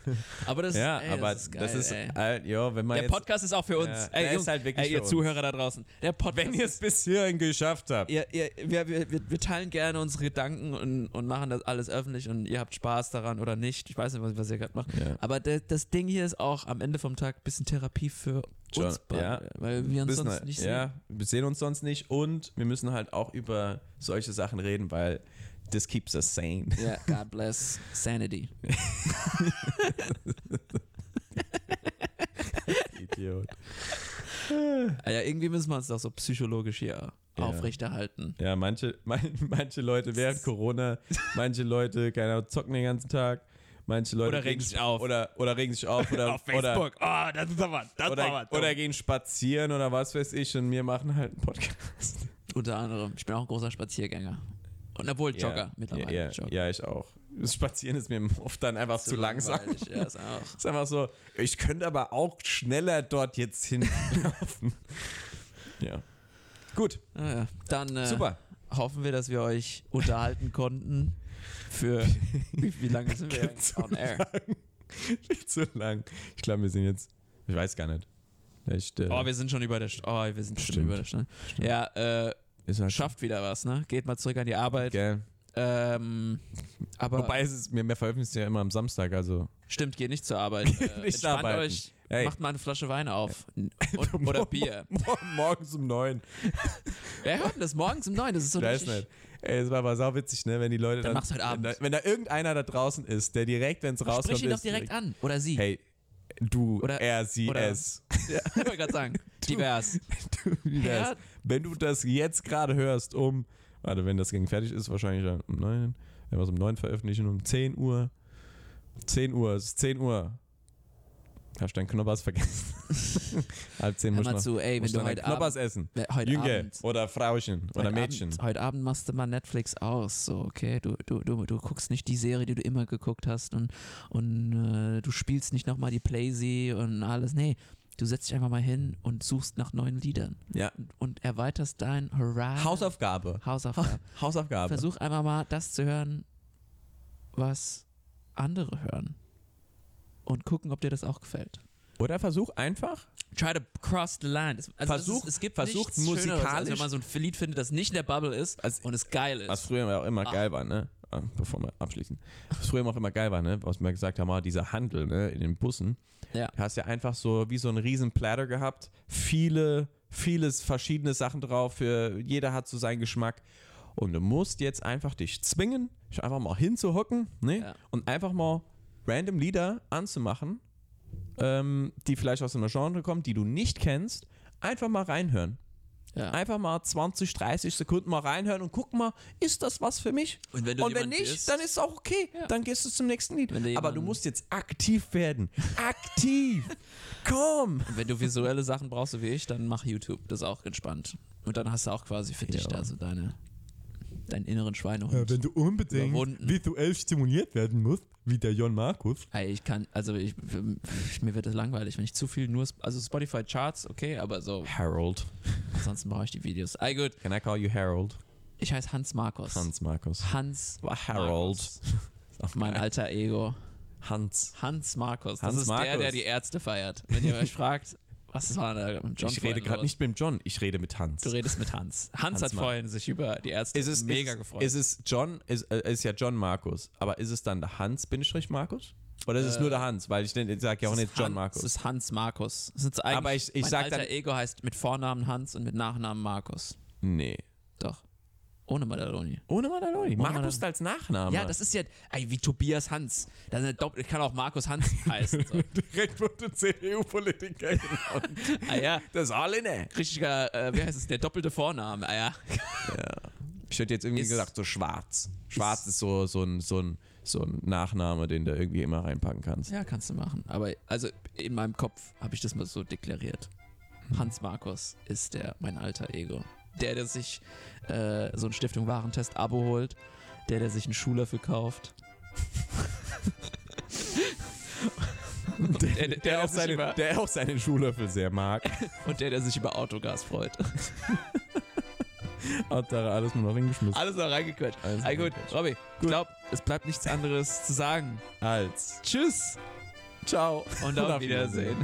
Aber das, ja, ey, aber das ist geil. ey. halt, ja, wenn man der jetzt, Podcast ist auch für uns. Ja, ey, Jungs, ist halt wirklich ey, ihr uns. Zuhörer da draußen. Der Podcast wenn ihr es ist, bis hierhin geschafft habt. ihr, ihr, wir, wir, wir, wir teilen gerne unsere Gedanken und, und machen das alles öffentlich und ihr habt Spaß daran oder nicht. Ich weiß nicht, was, was ihr gerade macht. Ja. Aber der, das Ding hier ist auch am Ende vom Tag ein bisschen Therapie für Beide, ja. weil wir uns sonst halt, nicht sehen. ja, wir sehen uns sonst nicht und wir müssen halt auch über solche Sachen reden, weil this keeps us sane. Ja, God bless sanity. Idiot. Ah Ja, irgendwie müssen wir uns doch so psychologisch hier Ja. aufrechterhalten. Ja, manche, man, manche Leute während Corona, manche Leute, keine Ahnung, zocken den ganzen Tag, manche Leute Oder regen sich auf. Oder, oder regen sich auf oder, Auf Facebook. oder, oh, das ist aber, das oder, aber oder gehen spazieren oder was weiß ich und wir machen halt einen Podcast. Unter anderem. Ich bin auch ein großer Spaziergänger. Und obwohl Jogger ja, mittlerweile. Ja, Jogger. ja, ich auch. Das Spazieren ist mir oft dann einfach zu, langsam. Ja, ist auch. ist einfach so, ich könnte aber auch schneller dort jetzt hinlaufen. ja. Gut, Ah, ja. Dann äh, super. hoffen wir, dass wir euch unterhalten konnten. Für wie, wie lange sind wir eigentlich on air? Viel zu lang. Ich glaube, wir sind jetzt, ich weiß gar nicht. Echt, äh, Oh, wir sind schon über der St Oh, wir sind schon Stimmt. über der Stunde. Ja, äh, halt schafft wieder was, ne? Geht mal zurück an die Arbeit. Gell. Ähm, aber Wobei es ist, wir, wir veröffentlichen ja immer am Samstag, also. stimmt, geht nicht zur Arbeit. Äh, Nicht arbeiten. euch, Hey. macht mal eine Flasche Wein auf. Und, oder Bier. Morgen, morgens um neun. Wer hört denn das morgens um neun? Das ist so Ich weiß nicht. Ey, es war aber sauwitzig, ne, wenn die Leute Dann dann. mach's heute Abend. Wenn da, wenn da irgendeiner da draußen ist, der direkt, wenn es rauskommt, Sprich ihn doch ist, direkt an. Oder sie. Hey, du, Oder- er, sie, oder- es. Ja, ich wollte gerade sagen. Divers. Du, wär's? Ja. Wenn du das jetzt gerade hörst, um, warte, wenn das Ding fertig ist, wahrscheinlich dann um 9, wenn wir es um 9 veröffentlichen, um 10 Uhr. 10 Uhr, es ist 10 Uhr. Hast du deinen Knoppers vergessen? Halb 10 Hör musst du noch, zu, ey, wenn musst du heute Knoppers Abend, essen. heute Jünger Abend oder Frauchen oder heute Mädchen. Abend, heute Abend machst du mal Netflix aus, so, okay? Du, du, du, du guckst nicht die Serie, die du immer geguckt hast und, und äh, du spielst nicht nochmal die Playsee und alles. Nee, du setzt dich einfach mal hin und suchst nach neuen Liedern Ja. und, und erweiterst dein Horizon. Hausaufgabe. Hausaufgabe. Hausaufgabe. Versuch einfach mal das zu hören, was andere hören. Und gucken, ob dir das auch gefällt. Oder versuch einfach, Try to cross the line. Es- Also Versuch- es, ist, es gibt versuch nichts Schöneres, als musikalisch- wenn man so ein Lied findet, das nicht in der Bubble ist Also- und es geil ist. was früher auch immer Ah. geil war, ne? äh, bevor wir abschließen. Was früher auch immer geil war, ne? Was wir gesagt haben, ah, dieser Handel, ne, in den Bussen. Ja. Du hast ja einfach so wie so einen riesen Platter gehabt. Viele, vieles verschiedene Sachen drauf. Für jeder hat so seinen Geschmack. Und du musst jetzt einfach dich zwingen, dich einfach mal hinzuhocken, ne? Ja. Und einfach mal random Lieder anzumachen, ähm, die vielleicht aus einer Genre kommen, die du nicht kennst. Einfach mal reinhören. Ja. Einfach mal 20, 30 Sekunden mal reinhören und guck mal, ist das was für mich? Und wenn du Und wenn nicht, bist- dann ist es auch okay. Ja. Dann gehst du zum nächsten Lied. Du Aber du musst jetzt aktiv werden. Aktiv! Komm! Und wenn du visuelle Sachen brauchst, so wie ich, dann mach YouTube. Das ist auch entspannt. Und dann hast du auch quasi für dich Ja. da so deine, deinen inneren Schweinehund. wenn du unbedingt Überwunden. visuell stimuliert werden musst, wie der Jon Markus, ich kann, also ich, mir wird es langweilig, wenn ich zu viel nur, also Spotify Charts, okay, aber so, Harold. ansonsten brauche ich die Videos. Ey, gut, Can I call you Harold? ich heiße Hans Markus. Hans Markus. Hans War Harold. Markus. Mein alter Ego. Hans. Hans Markus. Das Hans ist der, Markus. der die Ärzte feiert. Wenn ihr euch fragt, was war da mit John ich rede gerade nicht mit John, ich rede mit Hans. Du redest mit Hans. Hans, Hans hat Mar- vorhin sich über die Ärzte Ist es mega ist, gefreut. Ist es John, ist, äh, ist ja John Markus, aber ist es dann der Hans Bindestrich Markus? Oder ist es Äh, nur der Hans? Weil ich, ich sage ja auch nicht John Han- Markus. Es ist Hans Markus. Es ist eigentlich, Aber ich- ich mein sag alter dann- Ego heißt mit Vornamen Hans und mit Nachnamen Markus. nee. Doch. Ohne Madaloni. Ohne Madaloni. Markus Madaloni. als Nachname. Ja, das ist ja ey, wie Tobias Hans. Das ist Doppel kann auch Markus Hans heißen. So. direkt wurde CDU-Politiker ah ja, Das ist alle ne. richtiger, äh, wie heißt es, der doppelte Vorname. Ah ja. Ich hätte jetzt irgendwie Ist- gesagt, so schwarz. Schwarz ist, so, so, ein, so, ein, so ein Nachname, den du irgendwie immer reinpacken kannst. Ja, kannst du machen. Aber also in meinem Kopf habe ich das mal so deklariert. Hans Markus ist der mein alter Ego. Der, der sich äh, so ein Stiftung Warentest Abo holt, der, der sich einen Schuhlöffel kauft. der, der, Der auch, seine, über, der auch seinen Schuhlöffel sehr mag. und der, der sich über Autogas freut. Hat da alles nur noch hingeschmissen. Alles noch reingequetscht. Alles Ah, gut. Robby, ich glaube, es bleibt nichts anderes zu sagen. Als. Tschüss Ciao. und auf Wiedersehen.